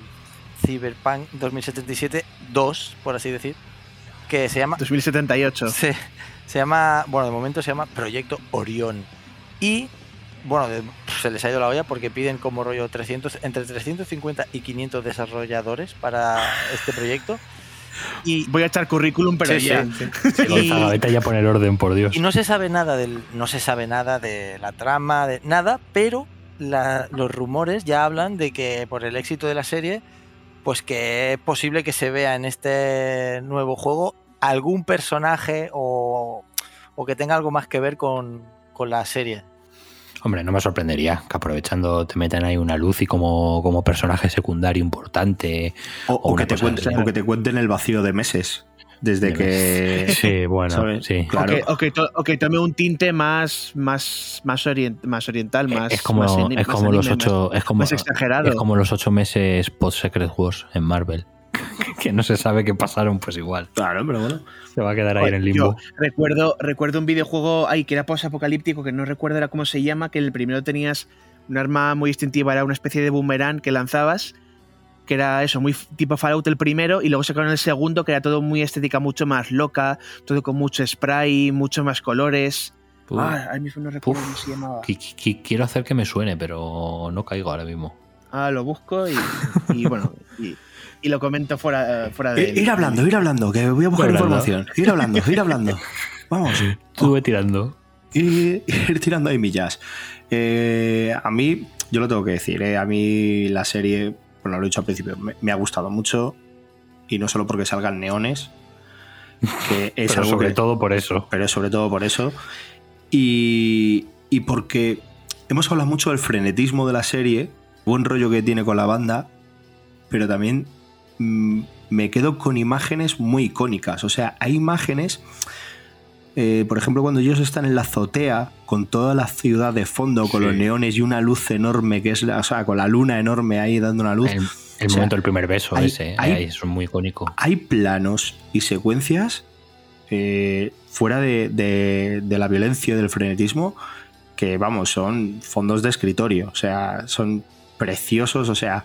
Cyberpunk 2077 2, por así decir, que se llama 2078. se, se llama, bueno, de momento se llama Proyecto Orión. Y, bueno, de- se les ha ido la olla porque piden como rollo 300, entre 350 y 500 desarrolladores para este proyecto. Y, Voy a echar currículum, pero Sí, ya. sí. Ya a poner orden, por Dios. y no se sabe nada del, no se sabe nada de la trama, de nada, pero la- los rumores ya hablan de que por el éxito de la serie, pues que es posible que se vea en este nuevo juego algún personaje o, o que tenga algo más que ver con, con la serie. Hombre, no me sorprendería que aprovechando te metan ahí una luz y como, como personaje secundario importante. O, O o una que te cuenten, o que te cuenten el vacío de meses. Desde De que. Sí, bueno, ¿sabes? sí. O Claro. que, o que to- o que tome un tinte más, más, más, orient- más oriental, más. es como, más es más como los ocho, es como, más exagerado. es como los ocho meses post Secret Wars en Marvel. (laughs) que no se sabe qué pasaron, pues igual. Claro, pero bueno. Se va a quedar ahí en el limbo. Yo recuerdo, recuerdo un videojuego ahí que era post-apocalíptico, que no recuerdo era cómo se llama, que el primero tenías un arma muy distintiva, era una especie de boomerang que lanzabas, que era eso, muy tipo Fallout el primero, y luego sacaron el segundo, que era todo muy estética, mucho más loca, todo con mucho spray, mucho más colores. Uf, Ah, ahora mismo no recuerdo cómo se llamaba. qui- qui- quiero hacer que me suene, pero no caigo ahora mismo. Ah, lo busco y, y (laughs) bueno, y, y lo comento fuera, fuera de. Ir, hablando, ir hablando, que voy a buscar Ir hablando. información. Ir hablando, ir hablando. (laughs) Vamos. Estuve tirando. ir, (laughs) ir tirando ahí millas. Eh, a mí, yo lo tengo que decir, eh, a mí la serie, bueno, lo he dicho al principio, me, me ha gustado mucho y no solo porque salgan neones, que (laughs) es Pero algo sobre que- todo por eso. pero sobre todo por eso. Y, y porque hemos hablado mucho del frenetismo de la serie, buen rollo que tiene con la banda, pero también mm, me quedo con imágenes muy icónicas. O sea, hay imágenes, eh, por ejemplo, cuando ellos están en la azotea, con toda la ciudad de fondo, con Sí. los neones y una luz enorme, que es la, o sea, con la luna enorme ahí dando una luz. El, el O sea, momento del primer beso hay- ese, hay- ahí, eso es muy icónico. hay planos y secuencias eh, fuera de, de- de la violencia y del frenetismo que, vamos, son fondos de escritorio. O sea, son preciosos. O sea,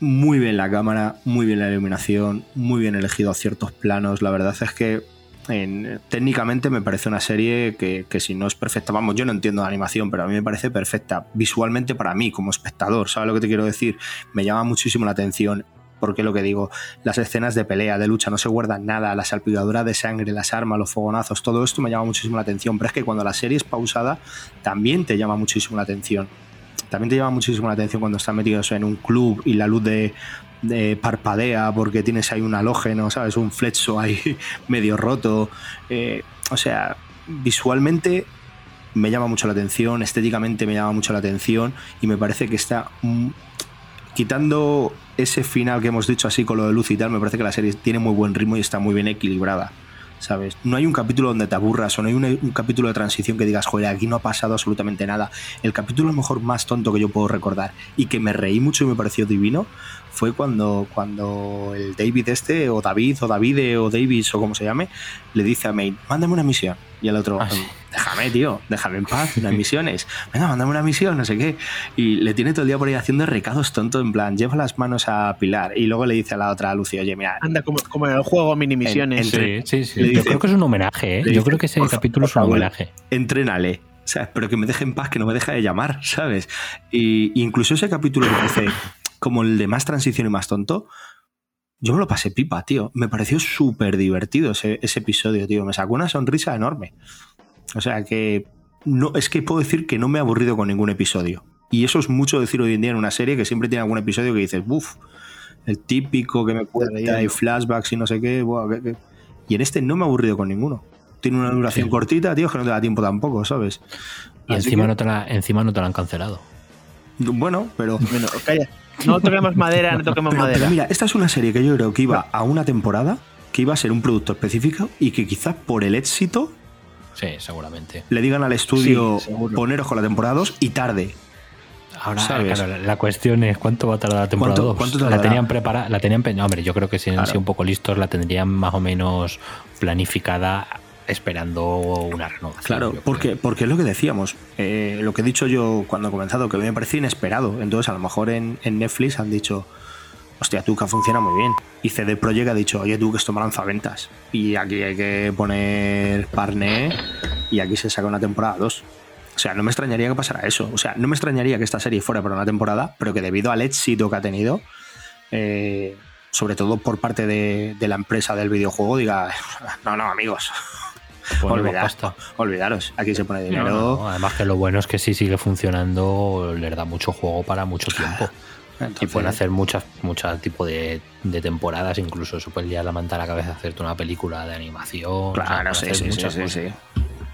muy bien la cámara, muy bien la iluminación, muy bien elegido ciertos planos. La verdad es que en- técnicamente me parece una serie que, que si no es perfecta, vamos, yo no entiendo de animación, pero a mí me parece perfecta visualmente para mí como espectador, ¿sabes lo que te quiero decir? Me llama muchísimo la atención porque lo que digo, las escenas de pelea, de lucha, no se guardan nada, la salpicadura de sangre, las armas, los fogonazos, todo esto me llama muchísimo la atención, pero es que cuando la serie es pausada también te llama muchísimo la atención. También te llama muchísimo la atención cuando están metidos en un club y la luz de, de parpadea porque tienes ahí un halógeno, ¿sabes? Un flexo ahí (laughs) medio roto. Eh, o sea, visualmente me llama mucho la atención, estéticamente me llama mucho la atención y me parece que está quitando ese final que hemos dicho así con lo de luz y tal, me parece que la serie tiene muy buen ritmo y está muy bien equilibrada. ¿Sabes? No hay un capítulo donde te aburras o no hay un, un capítulo de transición que digas, joder, aquí no ha pasado absolutamente nada. El capítulo a lo mejor más tonto que yo puedo recordar y que me reí mucho y me pareció divino fue cuando, cuando el David este, o David, o Davide, o Davis, o como se llame, le dice a Maine, mándame una misión. Y el otro, Ah, sí. déjame, tío, déjame en (laughs) paz, unas misiones. Venga, mándame una misión, no sé qué. Y le tiene todo el día por ahí haciendo recados tontos, en plan, lleva las manos a Pilar. Y luego le dice a la otra, a Lucy, oye, mira, Anda, como, como en el juego, mini misiones. entre- Sí, sí, sí. le Yo dice- creo que es un homenaje, ¿eh? Yo dice, creo que ese capítulo es un homenaje. entrénale. ¿sabes? Pero que me deje en paz, que no me deja de llamar, ¿sabes? Y incluso ese capítulo que parece como el de más transición y más tonto, yo me lo pasé pipa, tío. Me pareció súper divertido ese, ese episodio, tío. Me sacó una sonrisa enorme. O sea que no, es que puedo decir que no me he aburrido con ningún episodio. Y eso es mucho decir hoy en día en una serie que siempre tiene algún episodio que dices, uff, el típico que me cuenta relleno. y flashbacks y no sé qué, buah, que- que-". Y en este no me he aburrido con ninguno. Tiene una duración Sí. cortita, tío, que no te da tiempo tampoco, ¿sabes? Y Así encima que- no, te la, encima no te la han cancelado. Bueno, pero. Bueno, calla. No toquemos madera, no toquemos Pero, madera. pero mira, esta es una serie que yo creo que iba a una temporada, que iba a ser un producto específico y que quizás por el éxito Sí, seguramente. le digan al estudio Sí, poneros con la temporada 2 y tarde. Ahora, ¿Sabes? claro, la, la cuestión es cuánto va a tardar la temporada ¿Cuánto- 2. cuánto la tardará? tenían preparada, la tenían, pe- no, hombre, yo creo que si han Claro. sido un poco listos, la tendrían más o menos planificada esperando una renovación. Claro, porque, porque es lo que decíamos, eh, lo que he dicho yo cuando he comenzado, que me parece inesperado. Entonces, a lo mejor en, en Netflix han dicho, hostia, tú que funciona muy bien. Y CD Projekt ha dicho, oye, tú que esto me lanza ventas. Y aquí hay que poner parné y aquí se saca una temporada 2. O sea, no me extrañaría que pasara eso. O sea, no me extrañaría que esta serie fuera para una temporada, pero que debido al éxito que ha tenido, eh, sobre todo por parte de, de la empresa del videojuego, diga, (laughs) no, no, amigos, (laughs) Ponemos olvidad, pasta. olvidaros, aquí se pone dinero. No, no, además que lo bueno es que si sigue funcionando, les da mucho juego para mucho tiempo. Y pueden hacer muchas, muchas tipos de, de temporadas, incluso se puede liar la manta a la cabeza hacerte una película de animación. o sea, Claro, sí, sí, sí, sí.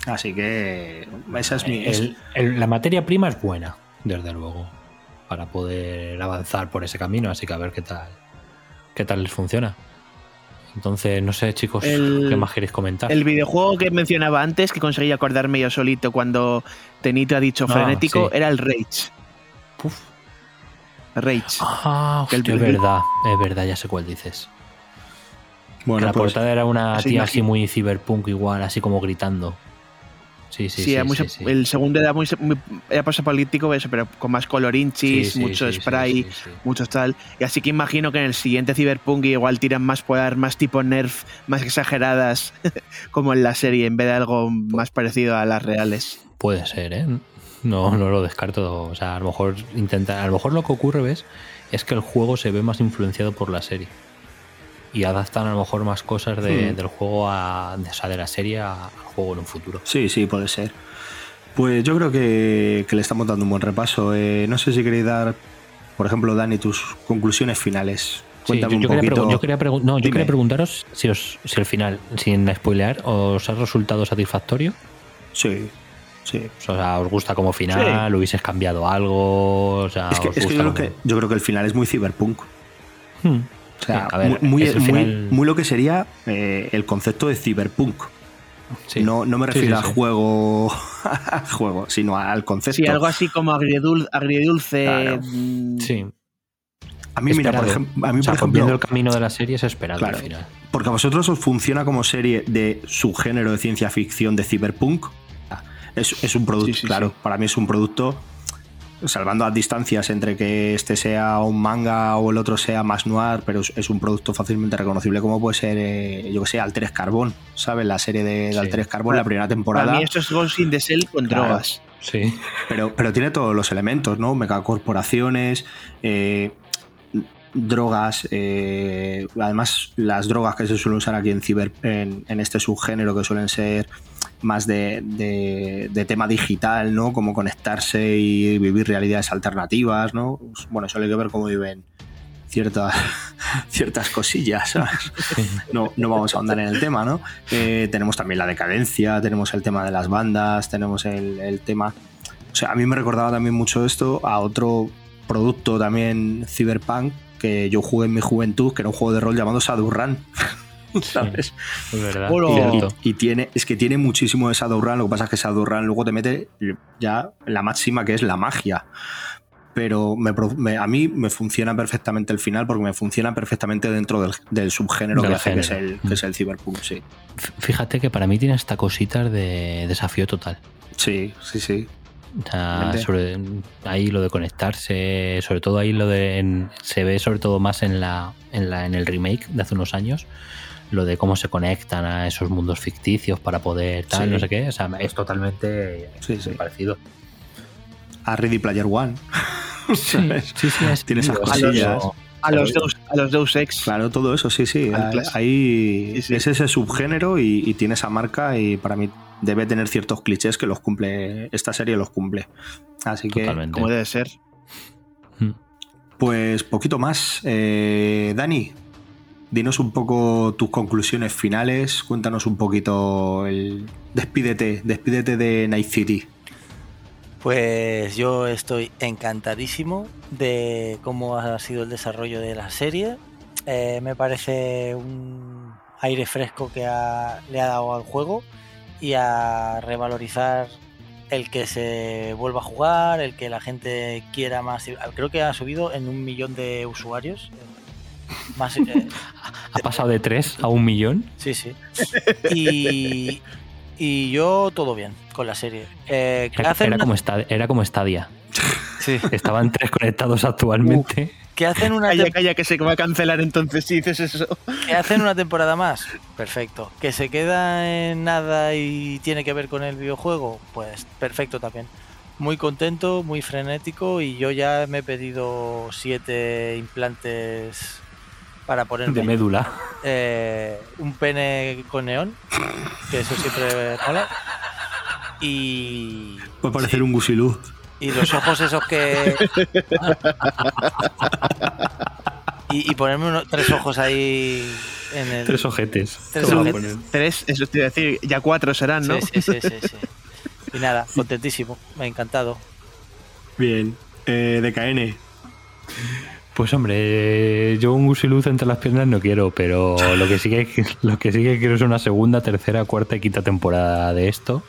Así que esa es mi. el- la materia prima es buena, desde luego, para poder avanzar por ese camino, así que a ver qué tal, qué tal les funciona. Entonces, no sé, chicos, El- ¿qué más queréis comentar? El videojuego que mencionaba antes, que conseguí acordarme yo solito cuando Tenito ha dicho Ah, frenético, sí. era el Rage. Puf. Rage. Ah, que el hostia, es verdad, es verdad, ya sé cuál dices. Que bueno, la pues, portada era una tía así muy cyberpunk igual, así como gritando. Sí, sí, Sí, sí. era muy sí, se- sí. el segundo era muy, muy era político, eso, pero con más colorinchis, mucho spray, muchos tal. Y así que imagino que en el siguiente Cyberpunk igual tiran más por armas tipo Nerf, más exageradas, (laughs) como en la serie, en vez de algo más parecido a las reales. Puede ser, ¿eh? No, no lo descarto. O sea, a lo mejor intenta, a lo mejor lo que ocurre, ¿ves? Es que el juego se ve más influenciado por la serie. Y adaptan a lo mejor más cosas de- Hmm. del juego a, o sea, de la serie al juego en un futuro. sí, sí, puede ser. Pues yo creo que, que le estamos dando un buen repaso. Eh, no sé si queréis dar, por ejemplo, Dani, tus conclusiones finales. Sí, Cuéntame yo, yo un quería poquito. yo quería pregun- no, yo Dime. quería preguntaros si, os, si al final, sin spoilear, os ha resultado satisfactorio. Sí, sí. O sea, ¿os gusta como final? ¿Hubieses cambiado algo? O sea, Es que, ¿os es que yo, creo que yo creo que el final es muy cyberpunk. Hmm. O sea, A ver, muy, final- lo que sería eh, el concepto de cyberpunk. Sí. No, no me refiero sí, al sí. juego, (laughs) al juego, sino al concepto. Sí, algo así como agridul- agridulce. Claro. mm, Sí. A mí, mira, por ejemplo, a mí, O sea, por viendo ejemplo, el camino de la serie es esperado Claro. al final. porque a vosotros os funciona como serie de subgénero de ciencia ficción de cyberpunk. Es, es un producto, Sí, sí, claro, sí. para mí es un producto, salvando las distancias entre que este sea un manga o el otro sea más noir, pero es, un producto fácilmente reconocible como puede ser, eh, yo que sé, Alteres Carbón, ¿sabes? La serie de, de Sí. Alteres Carbón, la primera temporada. Para mí esto es Ghost in the Shell con Claro. drogas. Sí. Pero, pero tiene todos los elementos, ¿no? Megacorporaciones, eh, drogas, eh, además las drogas que se suelen usar aquí en ciber, en, en este subgénero que suelen ser más de, de- de tema digital, ¿no? Como conectarse y vivir realidades alternativas, ¿no? Bueno, hay que ver cómo viven ciertas, (laughs) ciertas cosillas, ¿sabes? No, no vamos a ahondar en el tema, ¿no? Eh, tenemos también la decadencia, tenemos el tema de las bandas, tenemos el, el tema... O sea, a mí me recordaba también mucho esto a otro producto también cyberpunk que yo jugué en mi juventud, que era un juego de rol llamado Shadowrun. (laughs) ¿Sabes? Es verdad. Y- tiene, es que tiene muchísimo de Shadowrun, lo que pasa es que Shadowrun luego te mete ya la máxima que es la magia. Pero me pro- me- a mí me funciona perfectamente el final porque me funciona perfectamente dentro del, del subgénero que hace, que es, el, que es el cyberpunk, sí. Fíjate que para mí tiene esta cositas de desafío total. Sí, sí, sí. O sea, sobre, ahí lo de conectarse, sobre todo ahí lo de en- se ve sobre todo más en la, en la en el remake de hace unos años, lo de cómo se conectan a esos mundos ficticios para poder tal, Sí. no sé qué, o sea, es totalmente Sí, sí. parecido. A Ready Player One. (laughs) Sí, ¿sabes? sí, sí, es- Tiene esas a los- cosillas. A los, Deus, a los Deus Ex. Claro, todo eso, sí, sí. Ahí- clásico. Ahí Sí, sí. es ese subgénero y, y tiene esa marca y para mí debe tener ciertos clichés que los cumple, esta serie los cumple. Así que, Totalmente. Como debe ser. pues poquito más. Eh, Dani, dinos un poco tus conclusiones finales, cuéntanos un poquito el... Despídete, despídete de Night City. Pues yo estoy encantadísimo de cómo ha sido el desarrollo de la serie. Eh, me parece un aire fresco que ha- le ha dado al juego y a revalorizar el que se vuelva a jugar, el que la gente quiera más. Creo que ha subido en un millón de usuarios. (laughs) Más, eh, ¿Ha pasado de 3 a un millón? Sí, sí. Y, y yo todo bien con la serie. Eh, Era, era una- como Sta- era como Stadia. sí, Estaban tres conectados actualmente. Que hacen una Calla, que se va a cancelar entonces si dices eso. que hacen una temporada más. Perfecto. Que se queda en nada y tiene que ver con el videojuego. Pues perfecto también. Muy contento, muy frenético y yo ya me he pedido siete implantes para De ponerme médula. eh, un pene con neón, que eso siempre mola. Y, Puede parecer un gusilú. Y los ojos esos que... (laughs) y, y ponerme unos, tres ojos ahí en el... Tres ojetes. Tres ojetes. Tres, eso te iba a decir, ya cuatro serán, ¿no? Sí, sí, sí, sí, sí. Y nada, (laughs) contentísimo, me ha encantado. Bien. Eh, DKN. Pues hombre, yo un gusiluz entre las piernas no quiero, pero lo que sí que (laughs) lo que sí que quiero es una segunda, tercera, cuarta y quinta temporada de esto.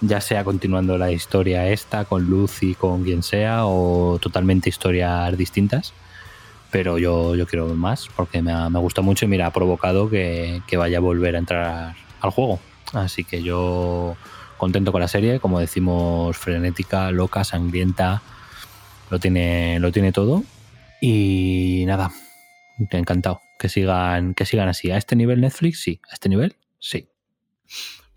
Ya sea continuando la historia esta con Lucy, con quien sea, o totalmente historias distintas. Pero yo, yo quiero más, porque me, ha, me gusta mucho y mira, ha provocado que, que vaya a volver a entrar al juego. Así que yo contento con la serie, como decimos, frenética, loca, sangrienta, lo tiene, lo tiene todo. Y nada, encantado. Que sigan, que sigan así. ¿A este nivel Netflix? Sí. ¿A este nivel? Sí.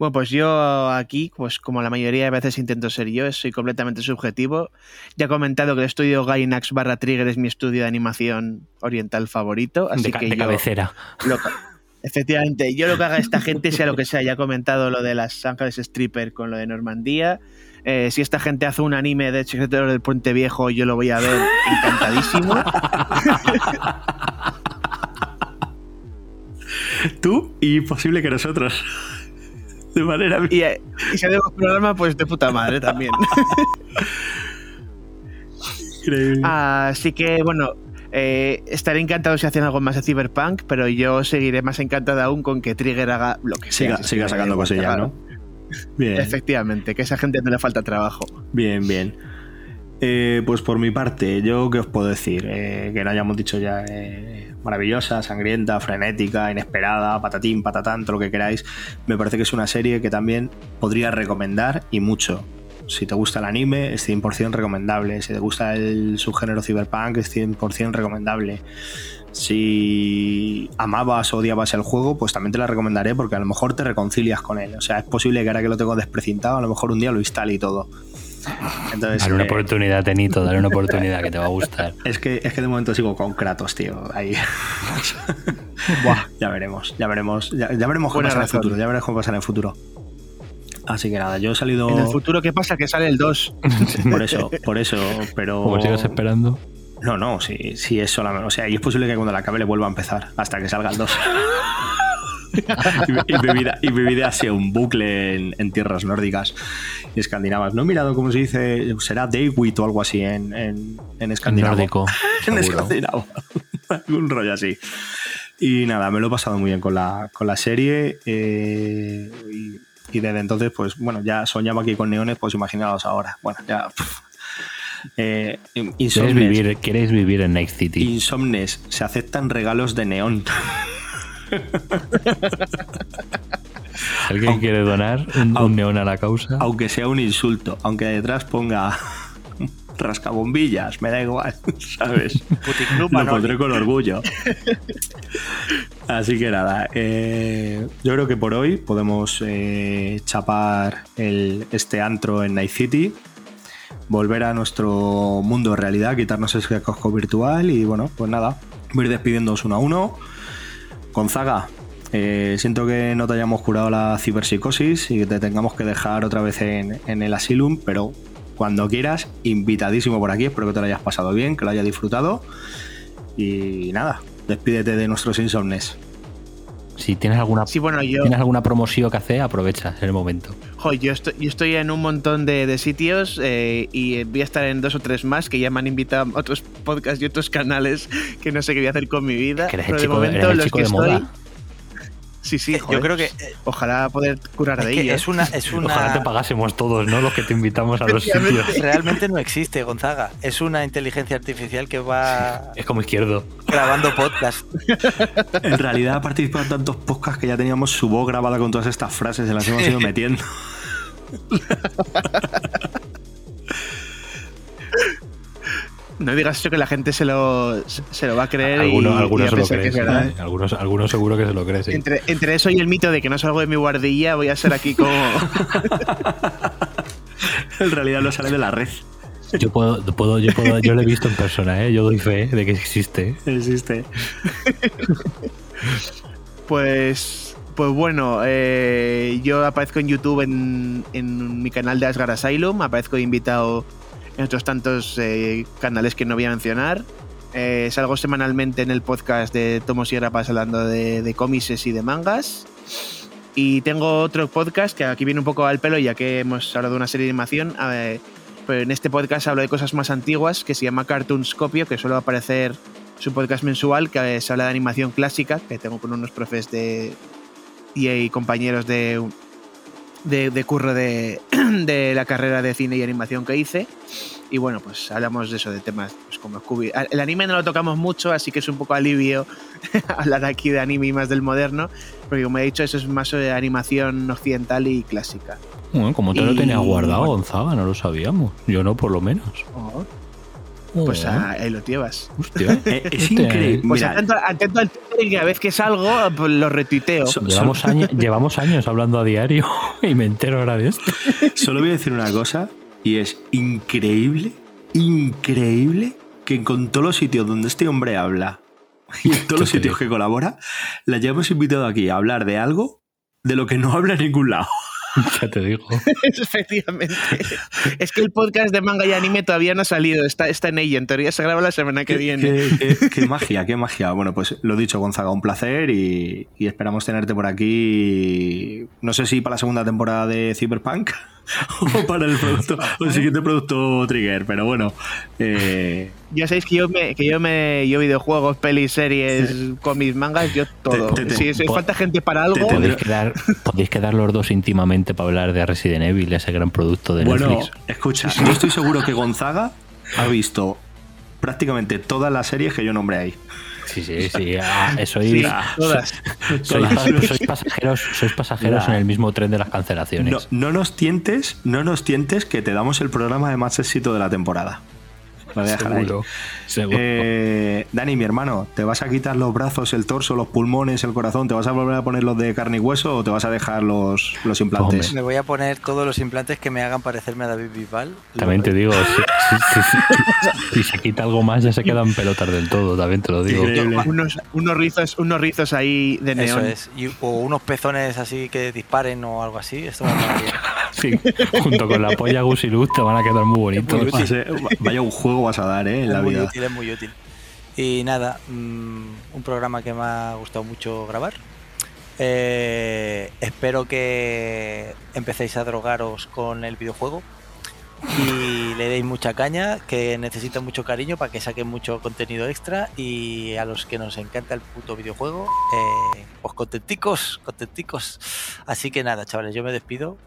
Bueno, pues yo aquí, pues como la mayoría de veces intento ser yo, soy completamente subjetivo. Ya he comentado que el estudio Gainax barra Trigger es mi estudio de animación oriental favorito, así de, que de yo cabecera. lo efectivamente, yo lo que haga esta gente, sea lo que sea, ya he comentado lo de las Ángeles Stripper con lo de Normandía. Eh, si esta gente hace un anime de Secretos del Puente Viejo, yo lo voy a ver encantadísimo. (laughs) Tú y posible que nosotros. (laughs) De manera. Y, eh, y si hacemos programa, pues de puta madre también. (laughs) increíble. Así que, bueno, eh, estaré encantado si hacen algo más de Cyberpunk, pero yo seguiré más encantado aún con que Trigger haga lo que sea. siga, Si es siga sacando cosillas, ¿no? Bien. Efectivamente, que a esa gente no le falta trabajo. Bien, bien. Eh, pues por mi parte, yo qué os puedo decir, Eh, que no hayamos dicho ya eh, maravillosa, sangrienta, frenética, inesperada, patatín, patatán, todo lo que queráis. Me parece que es una serie que también podría recomendar y mucho. Si te gusta el anime, es 100% recomendable. Si te gusta el subgénero cyberpunk, es 100% recomendable. Si amabas o odiabas el juego, pues también te la recomendaré porque a lo mejor te reconcilias con él. O sea, es posible que ahora que lo tengo desprecintado, a lo mejor un día lo instale y todo. Entonces, Dale una eh, oportunidad, Tenito, dale una (laughs) oportunidad que te va a gustar. es que, es que de momento sigo con Kratos, tío. Ahí. (laughs) Ya veremos, ya veremos. Ya, ya veremos qué pasa en el futuro. Ya veremos cómo pasa en el futuro. Así que nada, yo he salido. En el futuro, ¿qué pasa? Que sale el 2. (laughs) Por eso, por eso, pero. Como sigas esperando. No, no, sí, sí es solamente. O sea, y es posible que cuando la acabe le vuelva a empezar hasta que salga el 2. Y, mi- y mi vida, y mi vida ha sido un bucle en, en tierras nórdicas y escandinavas. No he mirado cómo se dice, será Daywit o algo así en, en, en escandinavo. Nórdico. (laughs) en escandinavo. (laughs) Algún rollo así. Y nada, me lo he pasado muy bien con la, con la serie. eh, y, y desde entonces, pues bueno, ya soñaba aquí con neones, pues imaginaos ahora. Bueno, ya. Eh, ¿Quieres Insomnes, vivir, quieres vivir en Night City? Insomnes, se aceptan regalos de neón. (laughs) (laughs) ¿Alguien Aunque- quiere donar un, neón a la causa? Aunque sea un insulto, aunque detrás ponga (laughs) rascabombillas, me da igual, (laughs) ¿sabes? Lo pondré con orgullo. Así que nada, eh, yo creo que por hoy podemos eh, chapar el, este antro en Night City, volver a nuestro mundo de realidad, quitarnos ese casco virtual y bueno, pues nada, voy a ir despidiéndoos uno a uno. Gonzaga, Eh, siento que no te hayamos curado la ciberpsicosis y que te tengamos que dejar otra vez en, en el asylum, pero cuando quieras, invitadísimo por aquí. Espero que te lo hayas pasado bien, que lo hayas disfrutado. Y nada, despídete de nuestros insomnes. Si tienes alguna, Sí, bueno, yo, tienes alguna promoción que hacer, aprovecha es el momento. jo, yo, estoy, yo estoy en un montón de, de sitios eh, y voy a estar en dos o tres más que ya me han invitado a otros podcasts y otros canales que no sé qué voy a hacer con mi vida. Que eres pero el de chico, momento eres el los chico que de estoy. moda. Sí, sí, Yo joder. creo que eh, Ojalá poder curar es, de que ello. es una, es Ojalá te pagásemos todos, ¿no? Los que te invitamos a los sitios. realmente no existe, Gonzaga. Es una inteligencia artificial que va Es como izquierdo. grabando podcast. (laughs) En realidad ha participado en tantos podcasts que ya teníamos su voz grabada con todas estas frases, se las hemos ido metiendo. (laughs) No digas eso que la gente se lo, se lo va a creer. y- Algunos, y algunos a se lo creen. es verdad. sí. Algunos, algunos seguro que se lo creen. sí. Entre, entre eso y el mito de que no salgo de mi guardilla, voy a ser aquí como. (laughs) en realidad no sale de la red. Yo puedo, puedo, yo puedo, yo lo he visto en persona, ¿eh? Yo doy fe de que existe. Existe. (laughs) Pues, pues bueno, eh, yo aparezco en YouTube en, en mi canal de Asgard Asylum, aparezco invitado en otros tantos eh, canales que no voy a mencionar. Eh, salgo semanalmente en el podcast de Tomos y Rapas hablando de, cómics y de mangas. Y tengo otro podcast que aquí viene un poco al pelo, ya que hemos hablado de una serie de animación. eh, pero en este podcast hablo de cosas más antiguas, que se llama Cartoonscopio, que suele aparecer es un podcast mensual que se habla de animación clásica, que tengo con unos profes de y compañeros de, de, de curro de, (clears throat) de la carrera de cine y animación que hice. Y bueno, pues hablamos de eso, de temas pues, como Scooby. El anime no lo tocamos mucho, así que es un poco alivio (laughs) hablar aquí de anime y más del moderno, porque como he dicho, eso es más de animación occidental y clásica. Bueno, como te lo Y- tenías guardado. Gonzaga, no lo sabíamos. Yo no, por lo menos. Pues Oh, ah, ahí lo llevas. hostia. (laughs) Eh, es Hostia, increíble. Pues atento, atento al Twitter y cada vez que salgo, pues lo retuiteo. So- Llevamos, años, llevamos años hablando a diario (laughs) y me entero ahora de esto. (laughs) Solo voy a decir una cosa y es increíble, increíble que con todos los sitios donde este hombre habla y en todos los sitios que colabora, la hayamos invitado aquí a hablar de algo de lo que no habla en ningún lado. (laughs) Ya te digo. (laughs) Efectivamente. Es que el podcast de manga y anime todavía no ha salido, está, está en ello. En teoría se graba la semana que viene. Qué, qué- (laughs) qué magia, qué magia. Bueno, pues lo dicho, Gonzaga, un placer y, y esperamos tenerte por aquí. No sé si para la segunda temporada de Cyberpunk o para el producto, o el siguiente producto Trigger, pero bueno. eh, Ya sabéis que yo me, que yo me yo videojuegos, pelis, series, cómics, mangas, yo todo. Te- te- si si po- falta gente para algo, te- Podéis quedar, podéis quedar los dos íntimamente para hablar de Resident Evil, ese gran producto de bueno, Netflix. escucha, yo estoy seguro que Gonzaga ha visto prácticamente todas las series que yo nombré ahí. Sí, sí, sí. ah, (laughs) (laughs) sois, sí, todas. sois, todas. sois pasajeros, sois pasajeros en el mismo tren de las cancelaciones. No, no nos tientes, no nos tientes que te damos el programa de más éxito de la temporada. Lo voy a dejar ahí. seguro. seguro. Eh, Dani, mi hermano, ¿te vas a quitar los brazos, el torso, los pulmones, el corazón? ¿Te vas a volver a poner los de carne y hueso o te vas a dejar los, los implantes? Hombre. Me voy a poner todos los implantes que me hagan parecerme a David Bisbal. También te digo, si, si- si- si se quita algo más ya se quedan pelotas del todo, también te lo digo. Unos, unos rizos, unos rizos ahí de Eso neón. es. Y- o unos pezones así que disparen o algo así. Esto me. Sí, junto con la polla Gusiluz te van a quedar muy bonitos. Muy vaya un juego vas a dar, ¿eh? En es la muy vida. útil, es muy útil. Y nada, mm, un programa que me ha gustado mucho grabar. Eh, espero que empecéis a drogaros con el videojuego y le deis mucha caña, que necesita mucho cariño para que saquen mucho contenido extra y a los que nos encanta el puto videojuego, eh, pues contenticos, contenticos. Así que nada, chavales, yo me despido.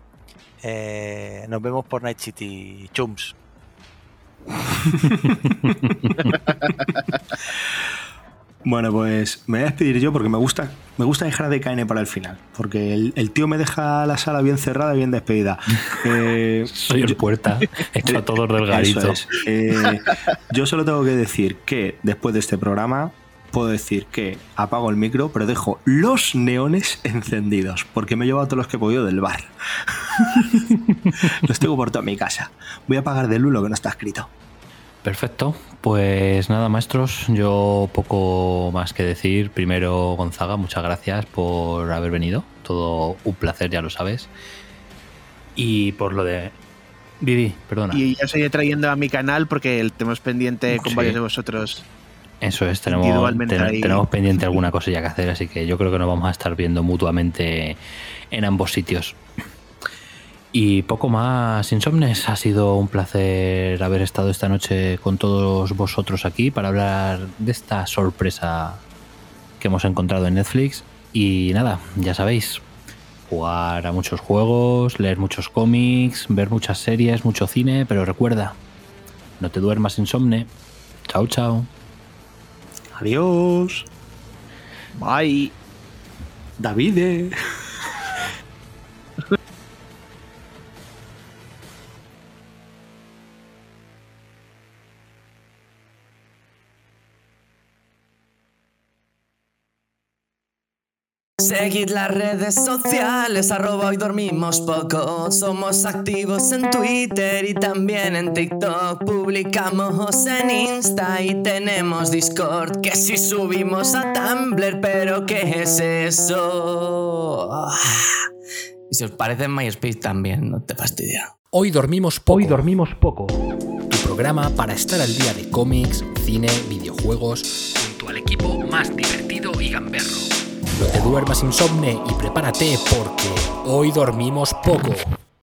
Eh, nos vemos por Night City, chums. (laughs) Bueno, pues me voy a despedir yo porque me gusta, me gusta dejar de KN para el final. Porque el, el tío me deja la sala bien cerrada, bien despedida. (laughs) Eh, Soy el puerta, hecho a todos del (laughs) garito. Eso es. Eh, yo solo tengo que decir que después de este programa puedo decir que apago el micro, pero dejo los neones encendidos, porque me he llevado todos los que he podido del bar. (laughs) los tengo por toda mi casa. Voy a apagar de luz lo que no está escrito. Perfecto. Pues nada, maestros, yo poco más que decir. Primero, Gonzaga, muchas gracias por haber venido. Todo un placer, ya lo sabes. Y por lo de. Vivi, perdona. Y ya seguiré trayendo a mi canal porque el tenemos pendiente con Sí. varios de vosotros. Eso es, tenemos, Individualmente ten- ahí. tenemos pendiente alguna cosilla que hacer, así que yo creo que nos vamos a estar viendo mutuamente en ambos sitios. Y poco más, Insomnes. Ha sido un placer haber estado esta noche con todos vosotros aquí para hablar de esta sorpresa que hemos encontrado en Netflix. Y nada, ya sabéis, jugar a muchos juegos, leer muchos cómics, ver muchas series, mucho cine, pero recuerda, no te duermas insomne. Chao, chao. Adiós. Bye. Davide. Seguid las redes sociales, arroba hoy dormimos poco. Somos activos en Twitter y también en TikTok. Publicamos en Insta y tenemos Discord. Que si subimos a Tumblr, pero ¿qué es eso? Ah. Y si os parece en MySpace también, no te fastidia. Hoy dormimos poco. Hoy dormimos poco. Tu programa para estar al día de cómics, cine, videojuegos, junto al equipo más divertido y gamberro. No te duermas insomne y prepárate porque hoy dormimos poco.